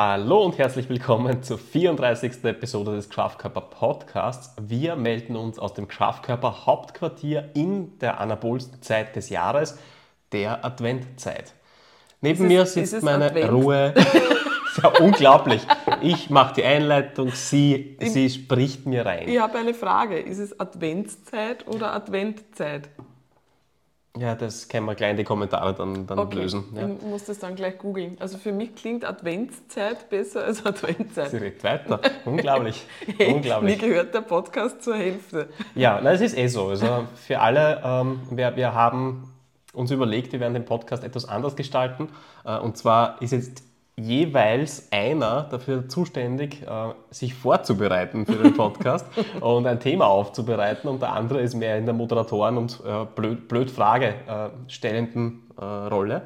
Hallo und herzlich willkommen zur 34. Episode des Kraftkörper Podcasts. Wir melden uns aus dem Kraftkörper Hauptquartier in der anabolsten Zeit des Jahres, der Adventzeit. Neben es, mir sitzt meine Advent? Ruhe. ja unglaublich. Ich mache die Einleitung, sie, ich, sie spricht mir rein. Ich habe eine Frage. Ist es Adventszeit oder Adventzeit? Ja, das können wir gleich in die Kommentare dann, dann okay. lösen. Ja. Ich muss das dann gleich googeln. Also für mich klingt Adventszeit besser als Adventzeit. Sie redet weiter. Unglaublich. hey, Unglaublich. Mir gehört der Podcast zur Hälfte. Ja, na, es ist eh so. Also für alle, ähm, wir, wir haben uns überlegt, wir werden den Podcast etwas anders gestalten. Äh, und zwar ist jetzt jeweils einer dafür zuständig, äh, sich vorzubereiten für den Podcast und ein Thema aufzubereiten und der andere ist mehr in der Moderatoren- und äh, blöd, blöd Frage äh, stellenden Rolle.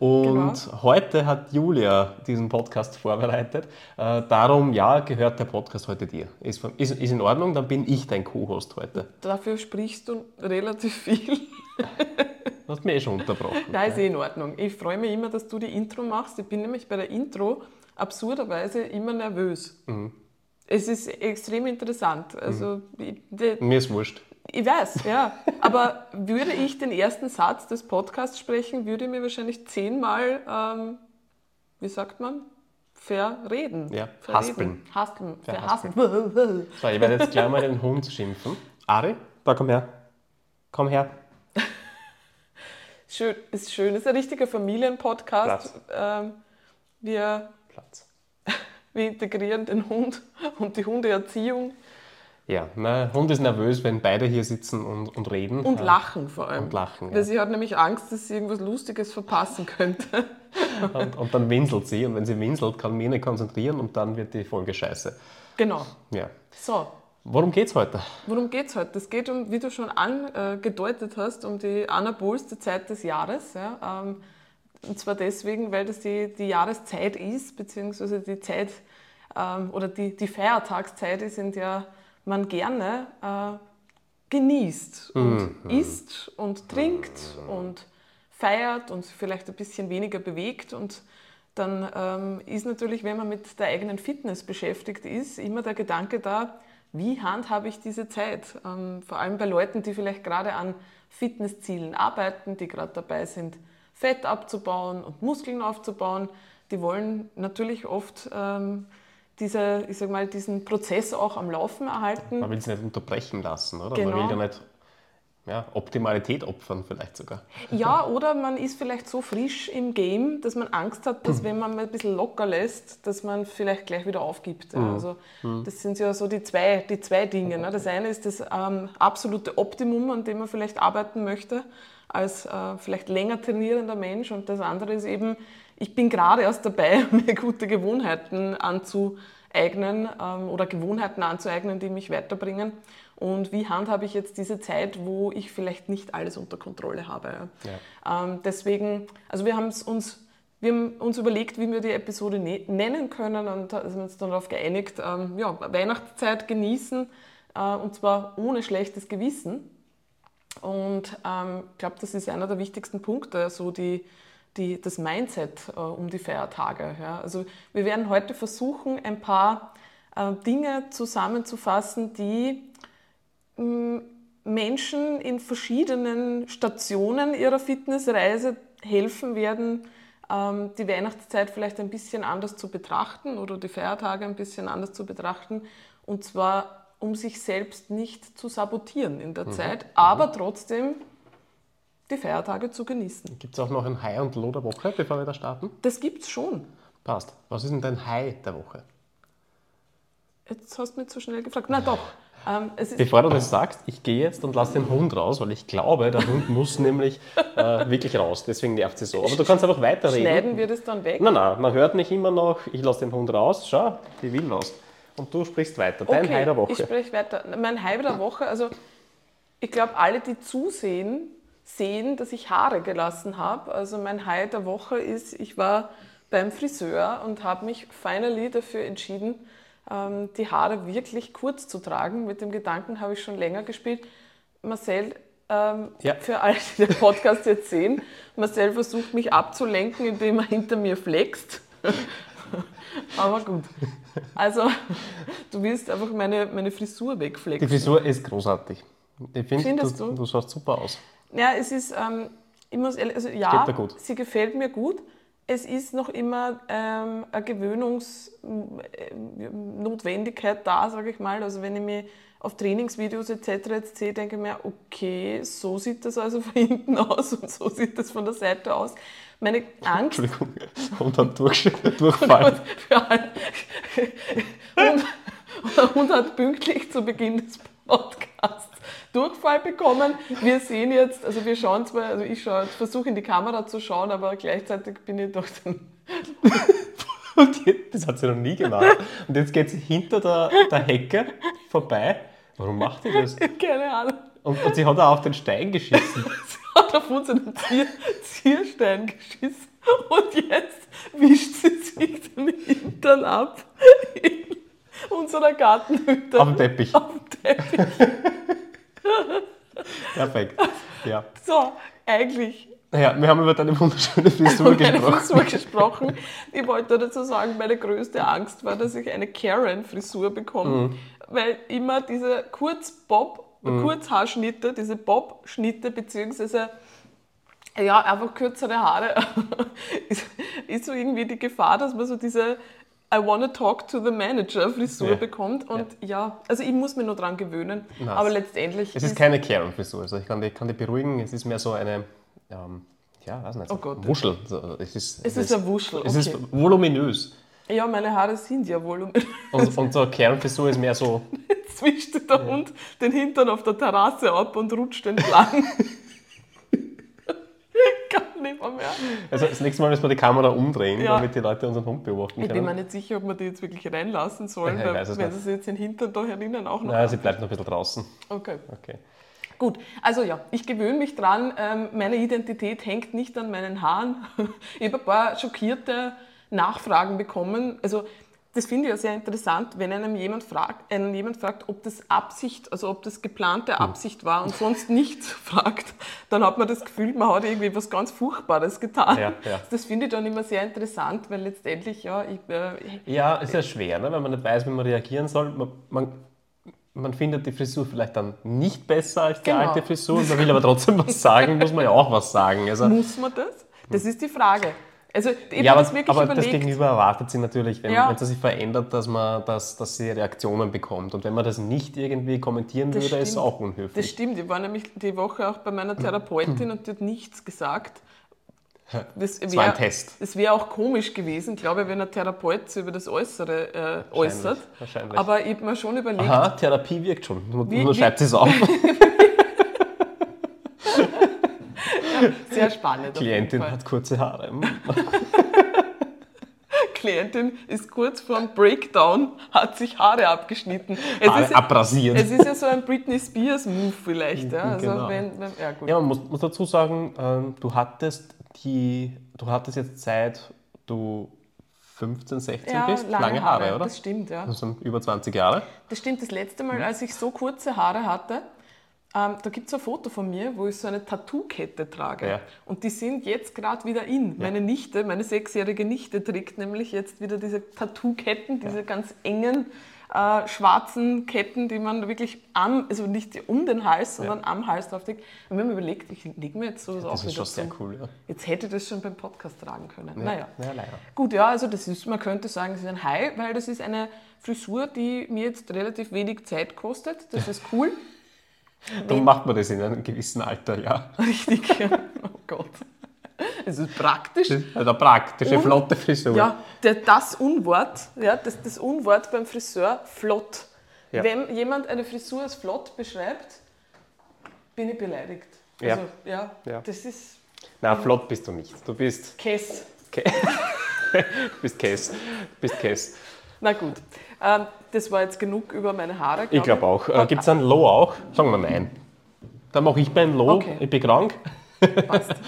Und genau. heute hat Julia diesen Podcast vorbereitet. darum, ja, gehört der Podcast heute dir. Ist, ist, ist in Ordnung, dann bin ich dein Co-Host heute. Dafür sprichst du relativ viel. Du hast mich eh schon unterbrochen. Nein, ist eh in Ordnung. Ich freue mich immer, dass du die Intro machst. Ich bin nämlich bei der Intro absurderweise immer nervös. Mhm. Es ist extrem interessant. Also, mhm. ich, Mir ist wurscht. Ich weiß, ja. Aber würde ich den ersten Satz des Podcasts sprechen, würde ich mir wahrscheinlich zehnmal, ähm, wie sagt man, verreden. Ja, haspeln. Haspeln. Verhaspeln. So, ich werde jetzt gleich mal den Hund schimpfen. Ari, da komm her. Komm her. Schön, ist schön, ist ein richtiger Familienpodcast. Ähm, wir, Platz. wir integrieren den Hund und die Hundeerziehung. Ja, mein Hund ist nervös, wenn beide hier sitzen und, und reden. Und lachen vor allem. Und lachen, ja. Weil sie hat nämlich Angst, dass sie irgendwas Lustiges verpassen könnte. und, und, dann winselt sie und wenn sie winselt, kann mich nicht konzentrieren und dann wird die Folge scheiße. Genau. Ja. So, Worum geht es heute? Worum geht es heute? Es geht um, wie du schon angedeutet hast, um die anabolste Zeit des Jahres. Ja? Ähm, und zwar deswegen, weil das die, die Jahreszeit ist, beziehungsweise die Zeit ähm, oder die, die Feiertagszeit ist, in der man gerne äh, genießt und mhm. isst und trinkt und feiert und vielleicht ein bisschen weniger bewegt. Und dann ähm, ist natürlich, wenn man mit der eigenen Fitness beschäftigt ist, immer der Gedanke da, wie handhabe ich diese Zeit? Ähm, vor allem bei Leuten, die vielleicht gerade an Fitnesszielen arbeiten, die gerade dabei sind, Fett abzubauen und Muskeln aufzubauen. Die wollen natürlich oft ähm, diese, ich sag mal, diesen Prozess auch am Laufen erhalten. Man will es nicht unterbrechen lassen, oder? Genau. Man will ja nicht ja, Optimalität opfern vielleicht sogar. Ja, oder man ist vielleicht so frisch im Game, dass man Angst hat, dass wenn man mal ein bisschen locker lässt, dass man vielleicht gleich wieder aufgibt. Mhm. Also mhm. das sind ja so die zwei, die zwei Dinge. Ne? Das eine ist das ähm, absolute Optimum, an dem man vielleicht arbeiten möchte, als äh, vielleicht länger trainierender Mensch. Und das andere ist eben, ich bin gerade erst dabei, mir gute Gewohnheiten anzueignen ähm, oder Gewohnheiten anzueignen, die mich weiterbringen und wie handhabe ich jetzt diese Zeit, wo ich vielleicht nicht alles unter Kontrolle habe. Ja. Ähm, deswegen, also wir haben uns wir haben uns überlegt, wie wir die Episode ne-, nennen können und sind uns dann darauf geeinigt, ähm, ja, Weihnachtszeit genießen äh, und zwar ohne schlechtes Gewissen. Und ähm, ich glaube, das ist einer der wichtigsten Punkte, so die, die, das Mindset äh, um die Feiertage. Ja. Also wir werden heute versuchen, ein paar äh, Dinge zusammenzufassen, die Menschen in verschiedenen Stationen ihrer Fitnessreise helfen werden, ähm, die Weihnachtszeit vielleicht ein bisschen anders zu betrachten oder die Feiertage ein bisschen anders zu betrachten. Und zwar, um sich selbst nicht zu sabotieren in der mhm. Zeit, aber trotzdem die Feiertage zu genießen. Gibt es auch noch ein High und Low der Woche, bevor wir da starten? Das gibt es schon. Passt. Was ist denn dein High der Woche? Jetzt hast du mich zu schnell gefragt. Na doch. Ähm, Bevor du das sagst, ich gehe jetzt und lasse den Hund raus, weil ich glaube, der Hund muss nämlich äh, wirklich raus. Deswegen nervt sie so. Aber du kannst einfach weiterreden. Schneiden wir das dann weg? Nein, nein, man hört mich immer noch, ich lasse den Hund raus. Schau, die will raus. Und du sprichst weiter. Dein okay, High der Woche. Ich spreche weiter. Mein High der Woche, also ich glaube, alle, die zusehen, sehen, dass ich Haare gelassen habe. Also mein High der Woche ist, ich war beim Friseur und habe mich finally dafür entschieden, die Haare wirklich kurz zu tragen. Mit dem Gedanken habe ich schon länger gespielt. Marcel, ähm, ja. für alle, die den Podcast jetzt sehen, Marcel versucht mich abzulenken, indem er hinter mir flext. Aber gut. Also, du willst einfach meine, meine Frisur Die wegflecken. Frisur ist großartig. Ich finde, Findest du, du? du schaust super aus. Ja, es ist, ähm, ich muss ehrlich, also ja, sie gefällt mir gut. Es ist noch immer ähm, eine Gewöhnungsnotwendigkeit da, sage ich mal. Also wenn ich mich auf Trainingsvideos etc. jetzt sehe, denke ich mir, okay, so sieht das also von hinten aus und so sieht das von der Seite aus. Meine Angst Entschuldigung. Und dann durch, Durchfall. für alle. Und, der Hund hat pünktlich zu Beginn des Podcasts Durchfall bekommen. Wir sehen jetzt, also wir schauen zwar, also ich schaue, versuche in die Kamera zu schauen, aber gleichzeitig bin ich durch den. Und jetzt, das hat sie noch nie gemacht. Und jetzt geht sie hinter der, der Hecke vorbei. Warum macht die das? Keine Ahnung. Und, und sie hat auch auf den Stein geschissen. Sie hat auf unseren Zier, Zierstein geschissen und jetzt wischt sie sich den Hintern ab in unserer Gartenhütte. Auf dem Teppich. Auf dem Teppich. Perfekt. Ja. So, eigentlich Ja, wir haben über deine wunderschöne Frisur meine gesprochen. Frisur gesprochen. Ich wollte dazu sagen, meine größte Angst war, dass ich eine Karen-Frisur bekomme, Mhm. weil immer diese Kurzbob, Kurzhaarschnitte, diese Bob-Schnitte beziehungsweise ja, einfach kürzere Haare, ist, ist so irgendwie die Gefahr, dass man so diese I wanna talk to the manager Frisur Ja. bekommt. Und ja. also ich muss mich nur dran gewöhnen. Nice. Aber letztendlich Es ist keine Karen-Frisur, also ich kann dich, kann dich beruhigen. Es ist mehr so eine, ähm, ja, weiß nicht, so Oh Gott. Wuschel. So, es ist, es ist ein Wuschel. Es Okay. ist voluminös. Ja, meine Haare sind ja voluminös. Und, und so eine Karen-Frisur ist mehr so, Jetzt wischt der Hund den Hintern auf der Terrasse ab und rutscht entlang. Nicht mehr. mehr. also das nächste Mal müssen wir die Kamera umdrehen, Ja. damit die Leute unseren Hund beobachten Ich bin können. mir nicht sicher, ob wir die jetzt wirklich reinlassen sollen, Ja, weil wenn nicht. sie jetzt den Hintern da herinnen auch noch. Nein, sie bleibt noch ein bisschen draußen. Okay. Okay. Gut, also ja, ich gewöhne mich dran. Ähm, meine Identität hängt nicht an meinen Haaren. Ich habe ein paar schockierte Nachfragen bekommen. Also das finde ich ja sehr interessant, wenn einem jemand fragt, einen jemand fragt, ob das Absicht, also ob das geplante Absicht war und sonst nichts fragt, dann hat man das Gefühl, man hat irgendwie was ganz Furchtbares getan. Ja, ja. Das finde ich dann immer sehr interessant, weil letztendlich, ja, ich, äh, Ja, ist ja schwer, ne? wenn man nicht weiß, wie man reagieren soll. Man, man, man findet die Frisur vielleicht dann nicht besser als die Genau. alte Frisur. Man will aber trotzdem was sagen, muss man ja auch was sagen. Also, muss man das? Das ist die Frage. Also ich ja, aber, das wirklich aber das überlegt. Gegenüber erwartet sie natürlich, wenn, Ja. wenn sie sich verändert, dass, man, dass, dass sie Reaktionen bekommt. Und wenn man das nicht irgendwie kommentieren Das würde, ist es stimmt. auch Das unhöflich. stimmt, ich war nämlich die Woche auch bei meiner Therapeutin und die hat nichts gesagt. Das Das war ein wäre Test. das wär auch komisch gewesen, glaube ich, wenn ein Therapeut sich über das Äußere äh, äußert. wahrscheinlich. Aber ich habe mir schon überlegt, Aha, Therapie wirkt schon. Nur, Wie- nur schreibt sie es auf. sehr spannend. Klientin hat kurze Haare. Klientin ist kurz vor dem Breakdown, hat sich Haare abgeschnitten. Es, Haare ist, abrasiert. es ist ja so ein Britney Spears-Move vielleicht. Ja? Also Genau. wenn, wenn, ja. Ja, man muss, muss dazu sagen, ähm, du hattest die, du hattest jetzt seit du 15, 16 Ja, bist, lange, Haare, oder? Das stimmt, ja. Das sind über 20 Jahre. Das stimmt, das letzte Mal, als ich so kurze Haare hatte, ähm, da gibt es ein Foto von mir, wo ich so eine Tattoo-Kette trage. Ja. Und die sind jetzt gerade wieder in. Meine Nichte, meine sechsjährige Nichte trägt nämlich jetzt wieder diese Tattoo-Ketten, diese ganz engen äh, schwarzen Ketten, die man wirklich am, also nicht um den Hals, sondern am Hals drauf trägt. Und wir haben überlegt, ich lege mir jetzt sowas auch Das ist schon sehr cool, ja. Jetzt hätte ich das schon beim Podcast tragen können. Naja. Ja, leider. Gut, ja, also das ist, man könnte sagen, es ist ein High, weil das ist eine Frisur, die mir jetzt relativ wenig Zeit kostet. Das ist cool. Darum macht man das in einem gewissen Alter, ja. Richtig. Oh Gott. Es ist praktisch. Das ist eine praktische, Und- flotte Frisur. Ja, der, das Unwort, ja, das, das Unwort beim Friseur, flott. Ja. Wenn jemand eine Frisur als flott beschreibt, bin ich beleidigt. Ja. Also, ja, Ja. das ist Na, flott bist du nicht. Du bist, Kess. Ke bist Käse. Du bist Käse. Na gut, ähm, das war jetzt genug über meine Haare. Ich glaube auch. Äh, Gibt es ein Low auch? Sagen wir nein. Dann mache ich beim Low. Okay. Ich bin krank. Passt.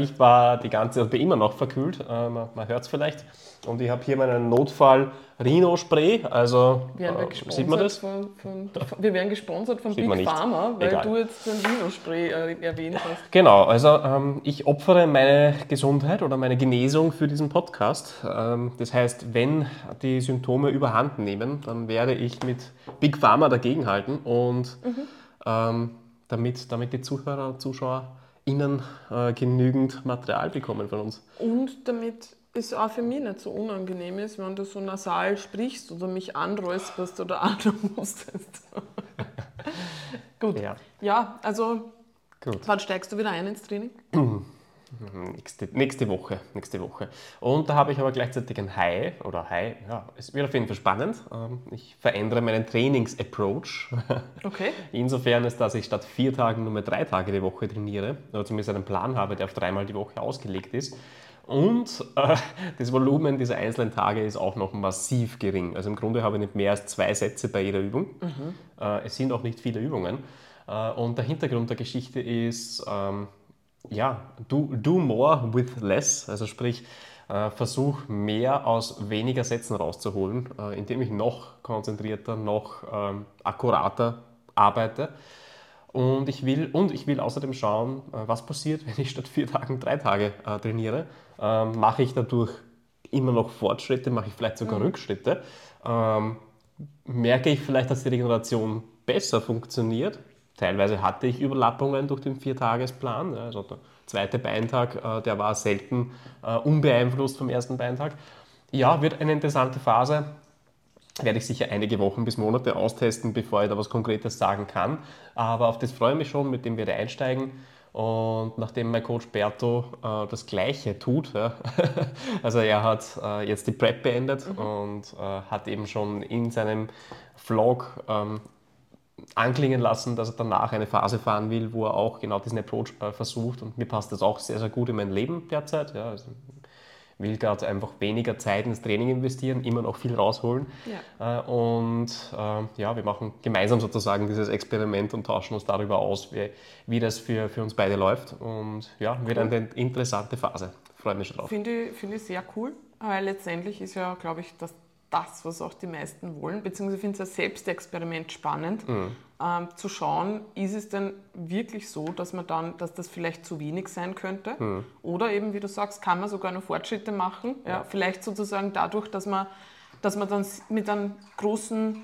Ich war die ganze Zeit, bin immer noch verkühlt, äh, man, man hört es vielleicht. Und ich habe hier meinen Notfall Rhino Spray, also Werden wir äh, sieht man das? Von, von, wir werden gesponsert von Sieht Big. Pharma, weil Egal. du jetzt den Rhino-Spray äh, erwähnt hast. Genau, also ähm, ich opfere meine Gesundheit oder meine Genesung für diesen Podcast. Ähm, das heißt, wenn die Symptome überhand nehmen, dann werde ich mit Big Pharma dagegenhalten und ähm, damit, damit die Zuhörer und ZuschauerInnen äh, genügend Material bekommen von uns. Und damit es auch für mich nicht so unangenehm ist, wenn du so nasal sprichst oder mich anräusperst oder anhustest. Gut. Ja, Ja, also gut. wann steigst du wieder ein ins Training? Nächste, nächste Woche, nächste Woche. Und da habe ich aber gleichzeitig ein High oder High, ja, es wird auf jeden Fall spannend. Ähm, Ich verändere meinen Trainings-Approach. Okay. Insofern ist, dass ich statt vier Tagen nur mehr drei Tage die Woche trainiere, oder zumindest einen Plan habe, der auf dreimal die Woche ausgelegt ist. Und äh, das Volumen dieser einzelnen Tage ist auch noch massiv gering. Also im Grunde habe ich nicht mehr als zwei Sätze bei jeder Übung. Äh, es sind auch nicht viele Übungen. Äh, und der Hintergrund der Geschichte ist, ähm, ja, do, do more with less. Also sprich, äh, versuch mehr aus weniger Sätzen rauszuholen, äh, indem ich noch konzentrierter, noch ähm, akkurater arbeite. Und ich will, und ich will außerdem schauen, äh, was passiert, wenn ich statt vier Tagen drei Tage äh, trainiere. Ähm, mache ich dadurch immer noch Fortschritte, mache ich vielleicht sogar Rückschritte. Ähm, merke ich vielleicht, dass die Regeneration besser funktioniert. Teilweise hatte ich Überlappungen durch den Viertagesplan. Also der zweite Beintag, äh, der war selten äh, unbeeinflusst vom ersten Beintag. Ja, wird eine interessante Phase werde ich sicher einige Wochen bis Monate austesten, bevor ich da was Konkretes sagen kann. Aber auf das freue ich mich schon, mit dem werde ich einsteigen. Und nachdem mein Coach Berto äh, das Gleiche tut, ja, also er hat äh, jetzt die Prep beendet und äh, hat eben schon in seinem Vlog ähm, anklingen lassen, dass er danach eine Phase fahren will, wo er auch genau diesen Approach äh, versucht. Und mir passt das auch sehr, sehr gut in mein Leben derzeit. Ja, also will gerade einfach weniger Zeit ins Training investieren, immer noch viel rausholen. Äh, und äh, ja, wir machen gemeinsam sozusagen dieses Experiment und tauschen uns darüber aus, wie, wie das für, für uns beide läuft. Und ja, wird eine interessante Phase. Freue mich schon drauf. Finde ich, finde ich sehr cool, weil letztendlich ist ja, glaube ich, das, das, was auch die meisten wollen, beziehungsweise finde ich es als Selbstexperiment spannend, ähm, zu schauen, ist es denn wirklich so, dass man dann, dass das vielleicht zu wenig sein könnte? Oder eben, wie du sagst, kann man sogar noch Fortschritte machen, ja, vielleicht sozusagen dadurch, dass man, dass man dann mit einem großen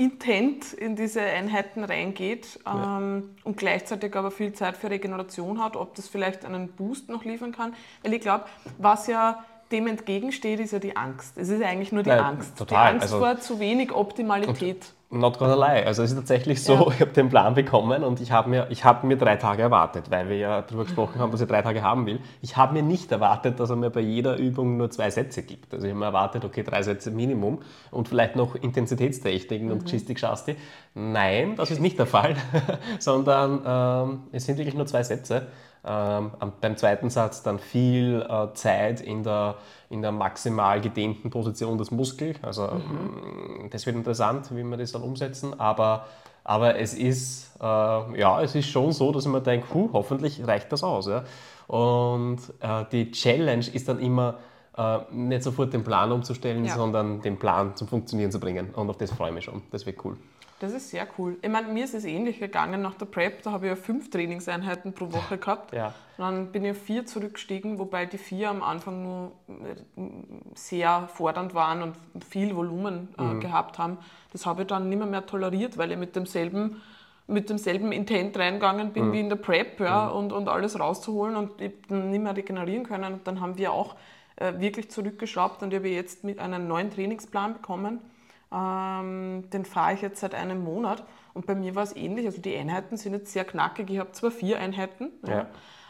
Intent in diese Einheiten reingeht ähm, und gleichzeitig aber viel Zeit für Regeneration hat, ob das vielleicht einen Boost noch liefern kann. Weil ich glaube, was ja dem entgegensteht, ist ja die Angst. Es ist eigentlich nur die Ja, Angst. total. Die Angst Also- vor zu wenig Optimalität. Not gonna lie. Also es ist tatsächlich so, Ja. ich habe den Plan bekommen und ich habe mir, ich habe mir drei Tage erwartet, weil wir ja darüber gesprochen haben, dass ich drei Tage haben will. Ich habe mir nicht erwartet, dass er mir bei jeder Übung nur zwei Sätze gibt. Also ich habe mir erwartet, okay, drei Sätze Minimum und vielleicht noch Intensitätstechniken und Geschisti-Geschasti. Nein, das ist nicht der Fall, sondern ähm, es sind wirklich nur zwei Sätze. Ähm, beim zweiten Satz dann viel äh, Zeit in der, in der maximal gedehnten Position des Muskels. Also ähm, das wird interessant, wie wir das dann umsetzen. Aber, aber es, ist, äh, ja, es ist schon so, dass ich mir denke, puh, hoffentlich reicht das aus. Ja? Und äh, die Challenge ist dann immer, äh, nicht sofort den Plan umzustellen, Ja. sondern den Plan zum Funktionieren zu bringen. Und auf das freue ich mich schon. Das wird cool. Das ist sehr cool. Ich meine, mir ist es ähnlich gegangen nach der Prep. Da habe ich ja fünf Trainingseinheiten pro Woche gehabt. Ja. Dann bin ich auf vier zurückgestiegen, wobei die vier am Anfang nur äh, sehr fordernd waren und viel Volumen äh, gehabt haben. Das habe ich dann nicht mehr, mehr toleriert, weil ich mit demselben, mit demselben Intent reingegangen bin wie in der Prep ja, und, und alles rauszuholen und ich dann nicht mehr regenerieren können. Und dann haben wir auch äh, wirklich zurückgeschraubt und ich habe jetzt mit einem neuen Trainingsplan bekommen. Ähm, den fahre ich jetzt seit einem Monat und bei mir war es ähnlich. Also die Einheiten sind jetzt sehr knackig. Ich habe zwar vier Einheiten, ja.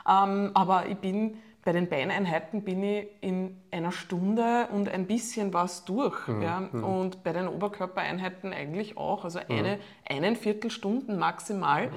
Ähm, aber ich bin bei den Beineinheiten bin ich in einer Stunde und ein bisschen was durch. Ja. Und bei den Oberkörpereinheiten eigentlich auch. Also eine, einen Viertelstunden maximal.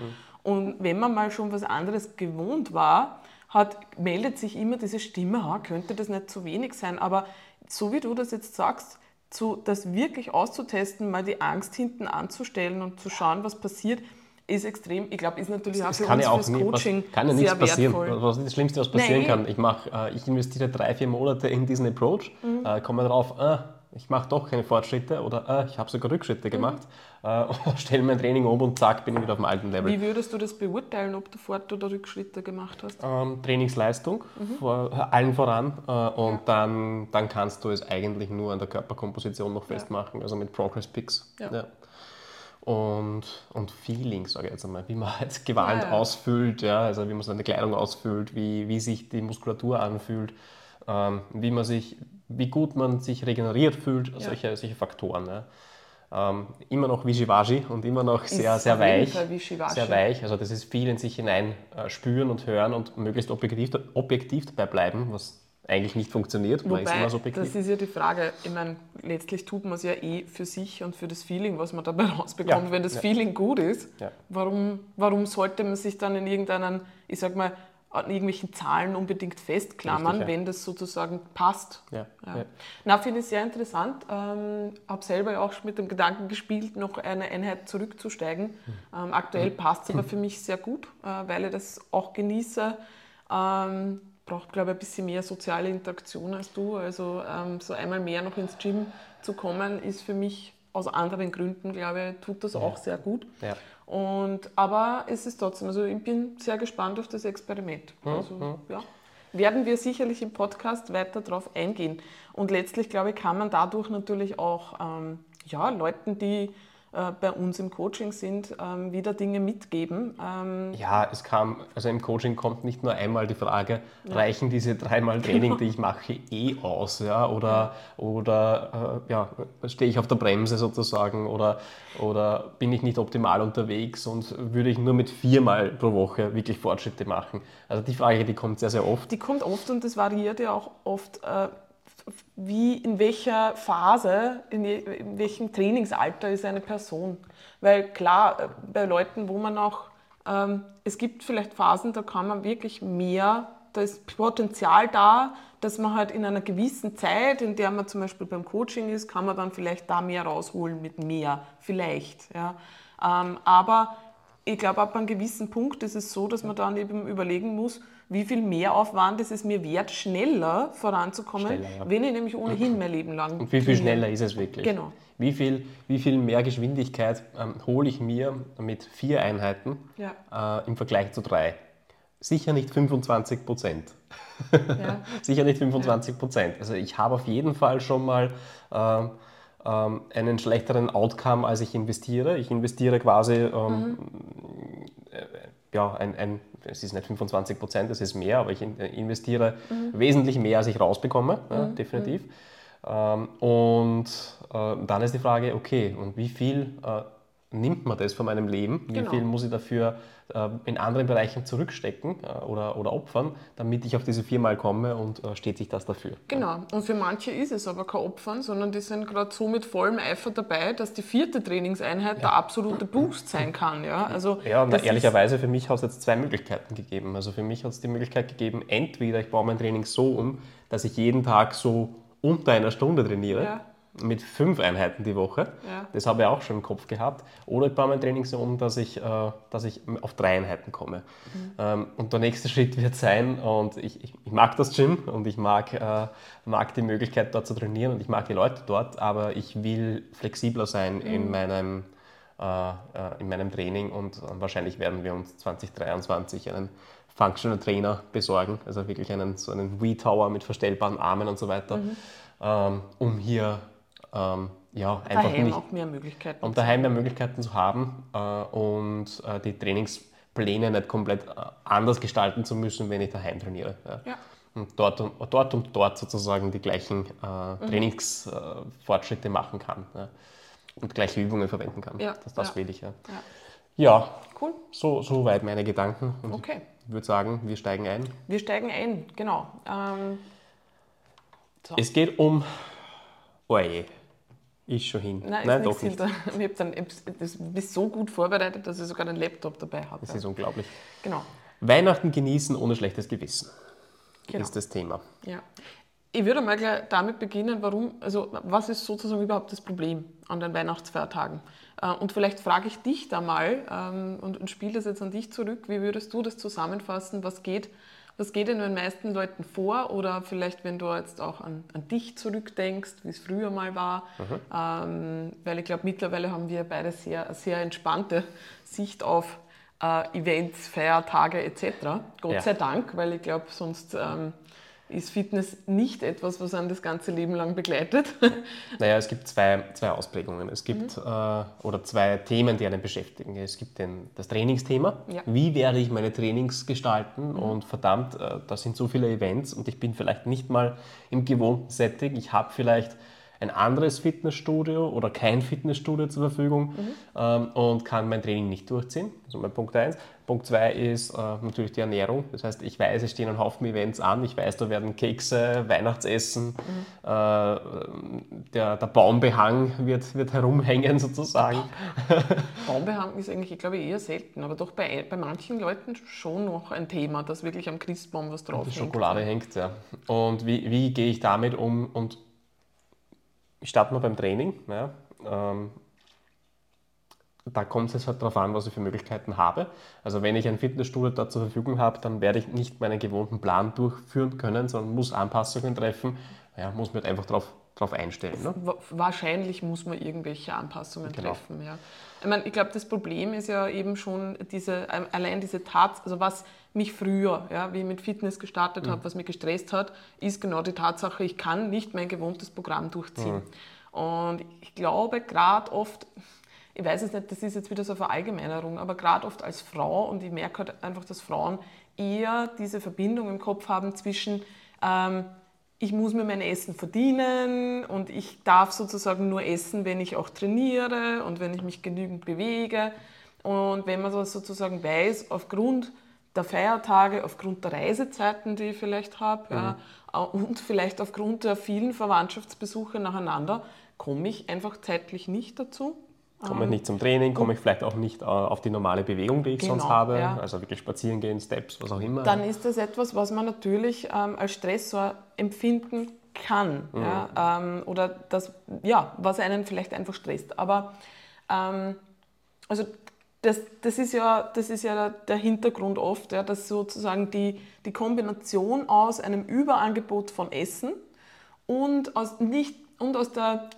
Und wenn man mal schon was anderes gewohnt war, hat, meldet sich immer diese Stimme, "Ha, könnte das nicht zu wenig sein. Aber so wie du das jetzt sagst, zu, das wirklich auszutesten, mal die Angst hinten anzustellen und zu schauen, was passiert, ist extrem, ich glaube, ist natürlich auch Es für kann uns ja auch nie, was, Coaching kann ja nichts passieren. wertvoll. Was ist das Schlimmste, was passieren Nein. kann? Ich, mach, äh, ich investiere drei, vier Monate in diesen Approach, Mhm. äh, komme drauf, äh, ich mache doch keine Fortschritte oder äh, ich habe sogar Rückschritte gemacht, äh, stelle mein Training um und zack, bin ich wieder auf dem alten Level. Wie würdest du das beurteilen, ob du Fort- oder Rückschritte gemacht hast? Ähm, Trainingsleistung, Mhm. vor allen voran. Äh, und dann, dann kannst du es eigentlich nur an der Körperkomposition noch festmachen, also mit Progress Picks. Ja. Und, und Feeling, sage ich jetzt einmal, wie man halt Ja, ja. ausfüllt, ja, also wie man seine Kleidung ausfüllt, wie, wie sich die Muskulatur anfühlt, ähm, wie, man sich, wie gut man sich regeneriert fühlt, solche, solche Faktoren. Ähm, immer noch Wischiwaschi und immer noch sehr, Ist sehr weich. Sehr weich, also das ist viel in sich hinein äh, spüren und hören und möglichst objektiv, objektiv dabei bleiben, was eigentlich nicht funktioniert. ist Wobei, subjektiv. das ist ja die Frage, ich meine, letztlich tut man es ja eh für sich und für das Feeling, was man dabei rausbekommt. Ja, Wenn das ja. Feeling gut ist, Ja. warum, warum sollte man sich dann in irgendeinen, ich sag mal, an irgendwelchen Zahlen unbedingt festklammern, Richtig, ja. wenn das sozusagen passt? Ja, Ja. Na, finde ich sehr interessant. Ähm, habe selber ja auch schon mit dem Gedanken gespielt, noch eine Einheit zurückzusteigen. Hm. Ähm, aktuell passt es aber für mich sehr gut, äh, weil ich das auch genieße. Ähm, braucht, glaube ich, ein bisschen mehr soziale Interaktion als du. Also ähm, so einmal mehr noch ins Gym zu kommen, ist für mich aus anderen Gründen, glaube ich, tut das auch sehr gut. Und, aber es ist trotzdem, also ich bin sehr gespannt auf das Experiment. Mhm. Also, ja, werden wir sicherlich im Podcast weiter darauf eingehen. Und letztlich, glaube ich, kann man dadurch natürlich auch ähm, ja, Leuten, die bei uns im Coaching sind, ähm, wieder Dinge mitgeben. Ähm, Ja, es kam, also im Coaching kommt nicht nur einmal die Frage, reichen diese dreimal Training, die ich mache, eh aus, ja, oder, oder äh, ja, stehe ich auf der Bremse sozusagen, oder, oder bin ich nicht optimal unterwegs und würde ich nur mit viermal pro Woche wirklich Fortschritte machen? Also die Frage, die kommt sehr, sehr oft. die kommt oft und das variiert ja auch oft, äh, wie in welcher Phase, in, in welchem Trainingsalter ist eine Person. Weil klar, äh, bei Leuten, wo man auch, ähm, es gibt vielleicht Phasen, da kann man wirklich mehr, da ist Potenzial da, dass man halt in einer gewissen Zeit, in der man zum Beispiel beim Coaching ist, kann man dann vielleicht da mehr rausholen mit mehr, vielleicht. Ja. Ähm, aber ich glaube, ab einem gewissen Punkt ist es so, dass man dann eben überlegen muss, wie viel Mehraufwand ist es mir wert, schneller voranzukommen, Schneller, ja. wenn ich nämlich ohnehin mein Leben lang. Und wie viel schneller ist es wirklich? Genau. Wie viel, wie viel mehr Geschwindigkeit ähm, hole ich mir mit vier Einheiten Ja. äh, im Vergleich zu drei? Sicher nicht 25 Prozent. Ja. Sicher nicht 25 Prozent. Also ich habe auf jeden Fall schon mal ähm, ähm, einen schlechteren Outcome, als ich investiere. Ich investiere quasi, ähm, äh, ja, ein, ein, es ist nicht 25 Prozent, es ist mehr, aber ich äh, investiere wesentlich mehr, als ich rausbekomme, ja, definitiv. Ähm, und äh, dann ist die Frage, okay, und wie viel äh, nimmt man das von meinem Leben? Wie Genau. viel muss ich dafür in anderen Bereichen zurückstecken äh, oder, oder opfern, damit ich auf diese viermal komme und äh, steht sich das dafür? Genau. Und für manche ist es aber kein Opfern, sondern die sind gerade so mit vollem Eifer dabei, dass die vierte Trainingseinheit der absolute Boost sein kann. Ja, also Ja, na, ehrlicherweise für mich hat es jetzt zwei Möglichkeiten gegeben. Also für mich hat es die Möglichkeit gegeben, entweder ich baue mein Training so um, dass ich jeden Tag so unter einer Stunde trainiere, Ja. Mit fünf Einheiten die Woche. Ja. Das habe ich auch schon im Kopf gehabt. Oder ich baue mein Training so um, dass ich, äh, dass ich auf drei Einheiten komme. Ähm, und der nächste Schritt wird sein, und ich, ich, ich mag das Gym und ich mag, äh, mag die Möglichkeit dort zu trainieren und ich mag die Leute dort, aber ich will flexibler sein in meinem äh, äh, in meinem Training und wahrscheinlich werden wir uns 2023 einen Functional Trainer besorgen, also wirklich einen so einen Wii-Tower mit verstellbaren Armen und so weiter, ähm, um hier ähm, ja, einfach daheim nicht, auch mehr Möglichkeiten. um daheim mehr Möglichkeiten zu haben äh, und äh, die Trainingspläne nicht komplett äh, anders gestalten zu müssen, wenn ich daheim trainiere. Ja. Ja. Und dort und, dort und dort sozusagen die gleichen Mhm. äh, Trainingsfortschritte machen kann ja. und gleiche Übungen verwenden kann. Ja, Das, das will ich. Ja, Ja. Cool. so, so weit meine Gedanken. Und Okay. ich würde sagen, wir steigen ein. Wir steigen ein, genau. Ähm, Es geht um. Oje. Ist schon hin. nein, Nein ist doch nicht. Ich hab dann, das bist so gut vorbereitet, dass ich sogar einen Laptop dabei habe. Das ist unglaublich. Genau. Weihnachten genießen ohne schlechtes Gewissen genau. ist das Thema. Ja. ich würde mal gleich damit beginnen, warum, also was ist sozusagen überhaupt das Problem an den Weihnachtsfeiertagen? Äh, und vielleicht frage ich dich da mal ähm, und, und spiele das jetzt an dich zurück. Wie würdest du das zusammenfassen? Was geht, was geht in den meisten Leuten vor? Oder vielleicht, wenn du jetzt auch an, an dich zurückdenkst, wie es früher mal war. Ähm, weil ich glaube, mittlerweile haben wir beide sehr, eine sehr entspannte Sicht auf äh, Events, Feiertage etc. Gott ja. sei Dank, weil ich glaube, sonst ähm, ist Fitness nicht etwas, was einen das ganze Leben lang begleitet. Naja, es gibt zwei, zwei Ausprägungen. Es gibt mhm. äh, oder zwei Themen, die einen beschäftigen. Es gibt den, das Trainingsthema. Ja. Wie werde ich meine Trainings gestalten? Mhm. Und verdammt, äh, da sind so viele Events und ich bin vielleicht nicht mal im gewohnten Setting. Ich habe vielleicht ein anderes Fitnessstudio oder kein Fitnessstudio zur Verfügung mhm. ähm, und kann mein Training nicht durchziehen. Also mein Punkt 1. Punkt 2 ist äh, natürlich die Ernährung. Das heißt, ich weiß, es stehen ein Haufen Events an. Ich weiß, da werden Kekse, Weihnachtsessen, mhm. äh, der, der, Baumbehang wird, wird herumhängen sozusagen. Baumbehang ist eigentlich, ich glaube, eher selten, aber doch bei, bei manchen Leuten schon noch ein Thema, dass wirklich am Christbaum was drauf hängt. Die Schokolade hängt, ja. Und wie, wie gehe ich damit um? Und ich starte mal beim Training. Ja. Ähm, da kommt es halt darauf an, was ich für Möglichkeiten habe. Also wenn ich ein Fitnessstudio da zur Verfügung habe, dann werde ich nicht meinen gewohnten Plan durchführen können, sondern muss Anpassungen treffen. Ja, muss mir halt einfach darauf drauf einstellen. Ne? Wahrscheinlich muss man irgendwelche Anpassungen genau. treffen. Ja. Ich, meine, ich glaube, das Problem ist ja eben schon diese, allein diese Tatsache, also was mich früher, ja, wie ich mit Fitness gestartet mhm. habe, was mich gestresst hat, ist genau die Tatsache, ich kann nicht mein gewohntes Programm durchziehen. Mhm. Und ich glaube, gerade oft, ich weiß es nicht, das ist jetzt wieder so eine Verallgemeinerung, aber gerade oft als Frau, und ich merke halt einfach, dass Frauen eher diese Verbindung im Kopf haben zwischen, ähm, ich muss mir mein Essen verdienen und ich darf sozusagen nur essen, wenn ich auch trainiere und wenn ich mich genügend bewege. Und wenn man das sozusagen weiß, aufgrund der Feiertage, aufgrund der Reisezeiten, die ich vielleicht habe, mhm. ja, und vielleicht aufgrund der vielen Verwandtschaftsbesuche nacheinander, komme ich einfach zeitlich nicht dazu. Komme ich nicht zum Training, komme ich vielleicht auch nicht äh, auf die normale Bewegung, die ich genau, sonst habe, ja. also wirklich spazieren gehen, Steps, was auch immer. Dann ist das etwas, was man natürlich ähm, als Stressor empfinden kann mhm. ja, ähm, oder das, ja, was einen vielleicht einfach stresst. Aber ähm, also das, das, ist ja, das ist ja der Hintergrund oft, ja, dass sozusagen die, die Kombination aus einem Überangebot von Essen und aus, nicht, und aus der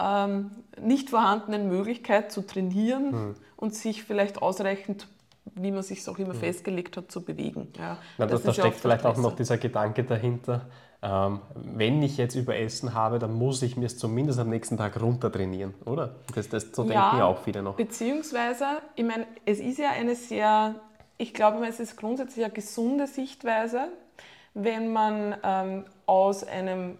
ähm, nicht vorhandenen Möglichkeit zu trainieren mhm. und sich vielleicht ausreichend, wie man sich auch immer mhm. festgelegt hat, zu bewegen. Ja, Na, das, da steckt vielleicht auch noch dieser Gedanke dahinter, ähm, wenn ich jetzt Überessen habe, dann muss ich mir es zumindest am nächsten Tag runter trainieren, oder? Das, das so denken ja, ja auch viele noch. Beziehungsweise, ich meine, es ist ja eine sehr, ich glaube, es ist grundsätzlich eine gesunde Sichtweise, wenn man ähm, aus einem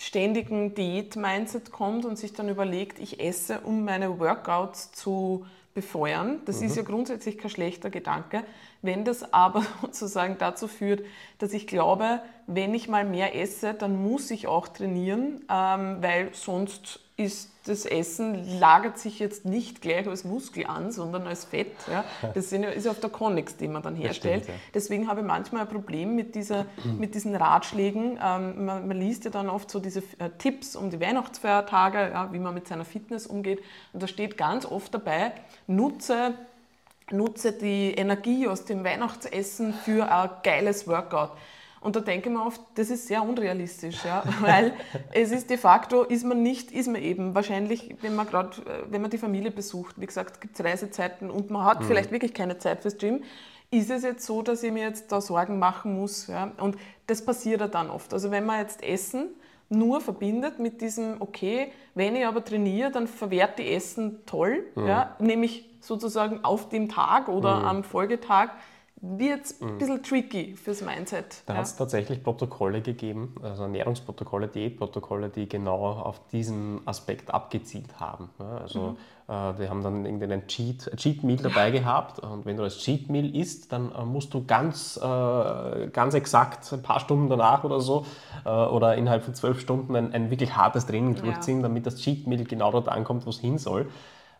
ständigen Diät-Mindset kommt und sich dann überlegt, ich esse, um meine Workouts zu befeuern. Das mhm. ist ja grundsätzlich kein schlechter Gedanke. Wenn das aber sozusagen dazu führt, dass ich glaube, wenn ich mal mehr esse, dann muss ich auch trainieren, ähm, weil sonst ist das Essen lagert sich jetzt nicht gleich als Muskel an, sondern als Fett. Ja. Das ist auf der Connex, die man dann herstellt. Stimmt, ja. Deswegen habe ich manchmal ein Problem mit, dieser, mit diesen Ratschlägen. Ähm, man, man, liest ja dann oft so diese äh, Tipps um die Weihnachtsfeiertage, ja, wie man mit seiner Fitness umgeht. Und da steht ganz oft dabei, nutze nutze die Energie aus dem Weihnachtsessen für ein geiles Workout. Und da denke ich mir oft, das ist sehr unrealistisch, ja? weil es ist de facto, ist man nicht, ist man eben wahrscheinlich, wenn man gerade, äh, wenn man die Familie besucht, wie gesagt, gibt es Reisezeiten und man hat mhm. vielleicht wirklich keine Zeit fürs Gym, ist es jetzt so, dass ich mir jetzt da Sorgen machen muss. Ja? Und das passiert ja dann oft. Also wenn man jetzt Essen nur verbindet mit diesem, okay, wenn ich aber trainiere, dann verwehrt die Essen toll, mhm. ja? nämlich sozusagen auf dem Tag oder mhm. am Folgetag wird es ein mhm. bisschen tricky fürs Mindset. Da ja. hat es tatsächlich Protokolle gegeben, also Ernährungsprotokolle, Diätprotokolle, die genau auf diesen Aspekt abgezielt haben. Also mhm. äh, die haben dann irgendeinen Cheat, Cheat Meal dabei gehabt und wenn du das Cheat Meal isst, dann äh, musst du ganz, äh, ganz exakt ein paar Stunden danach oder so äh, oder innerhalb von zwölf Stunden ein, ein wirklich hartes Training durchziehen, ja. damit das Cheat Meal genau dort ankommt, wo es hin soll.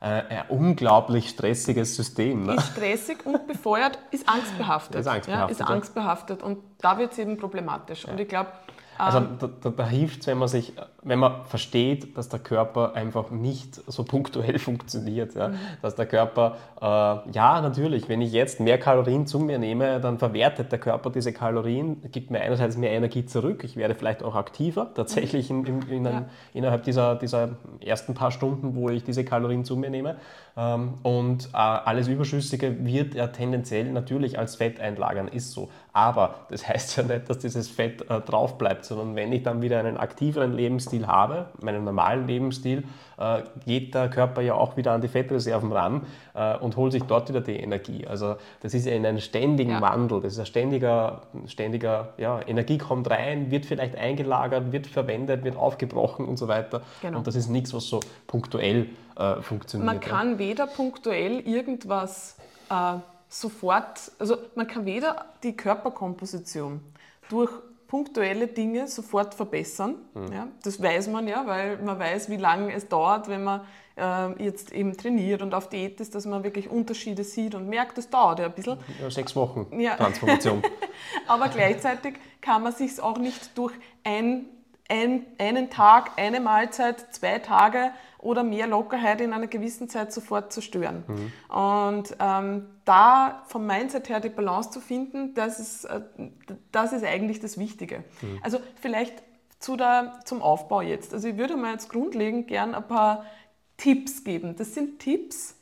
Äh, ein unglaublich stressiges System. Ne? Ist stressig und befeuert, ist angstbehaftet. Ist angstbehaftet. Ja, ist angstbehaftet. Und da wird es eben problematisch. Ja. Und ich glaube, Also da, da, da hilft es, wenn man sich, wenn man versteht, dass der Körper einfach nicht so punktuell funktioniert. Ja? Mhm. Dass der Körper, äh, ja natürlich, wenn ich jetzt mehr Kalorien zu mir nehme, dann verwertet der Körper diese Kalorien, gibt mir einerseits mehr Energie zurück, ich werde vielleicht auch aktiver, tatsächlich in, in, in einem, ja. innerhalb dieser, dieser ersten paar Stunden, wo ich diese Kalorien zu mir nehme. Ähm, und äh, alles Überschüssige wird ja tendenziell natürlich als Fett einlagern, ist so. Aber das heißt ja nicht, dass dieses Fett äh, drauf bleibt, sondern wenn ich dann wieder einen aktiveren Lebensstil habe, meinen normalen Lebensstil, äh, geht der Körper ja auch wieder an die Fettreserven ran äh, und holt sich dort wieder die Energie. Also das ist ja in einem ständigen ja. Wandel, das ist ein ständiger, ständiger ja, Energie kommt rein, wird vielleicht eingelagert, wird verwendet, wird aufgebrochen und so weiter. Genau. Und das ist nichts, was so punktuell äh, funktioniert. Man kann weder punktuell irgendwas äh, sofort, also man kann weder die Körperkomposition durch punktuelle Dinge sofort verbessern. Mhm. Ja, das weiß man ja, weil man weiß, wie lange es dauert, wenn man äh, jetzt eben trainiert und auf Diät ist, dass man wirklich Unterschiede sieht und merkt, das dauert ja ein bisschen. Ja, sechs Wochen ja. Transformation. Aber gleichzeitig kann man sich auch nicht durch ein, ein, einen Tag, eine Mahlzeit, zwei Tage oder mehr Lockerheit in einer gewissen Zeit sofort zerstören. Mhm. Und ähm, da vom Mindset her die Balance zu finden, das ist, äh, das ist eigentlich das Wichtige. Mhm. Also vielleicht zu der, zum Aufbau jetzt. Also ich würde mal jetzt grundlegend gern ein paar Tipps geben. Das sind Tipps,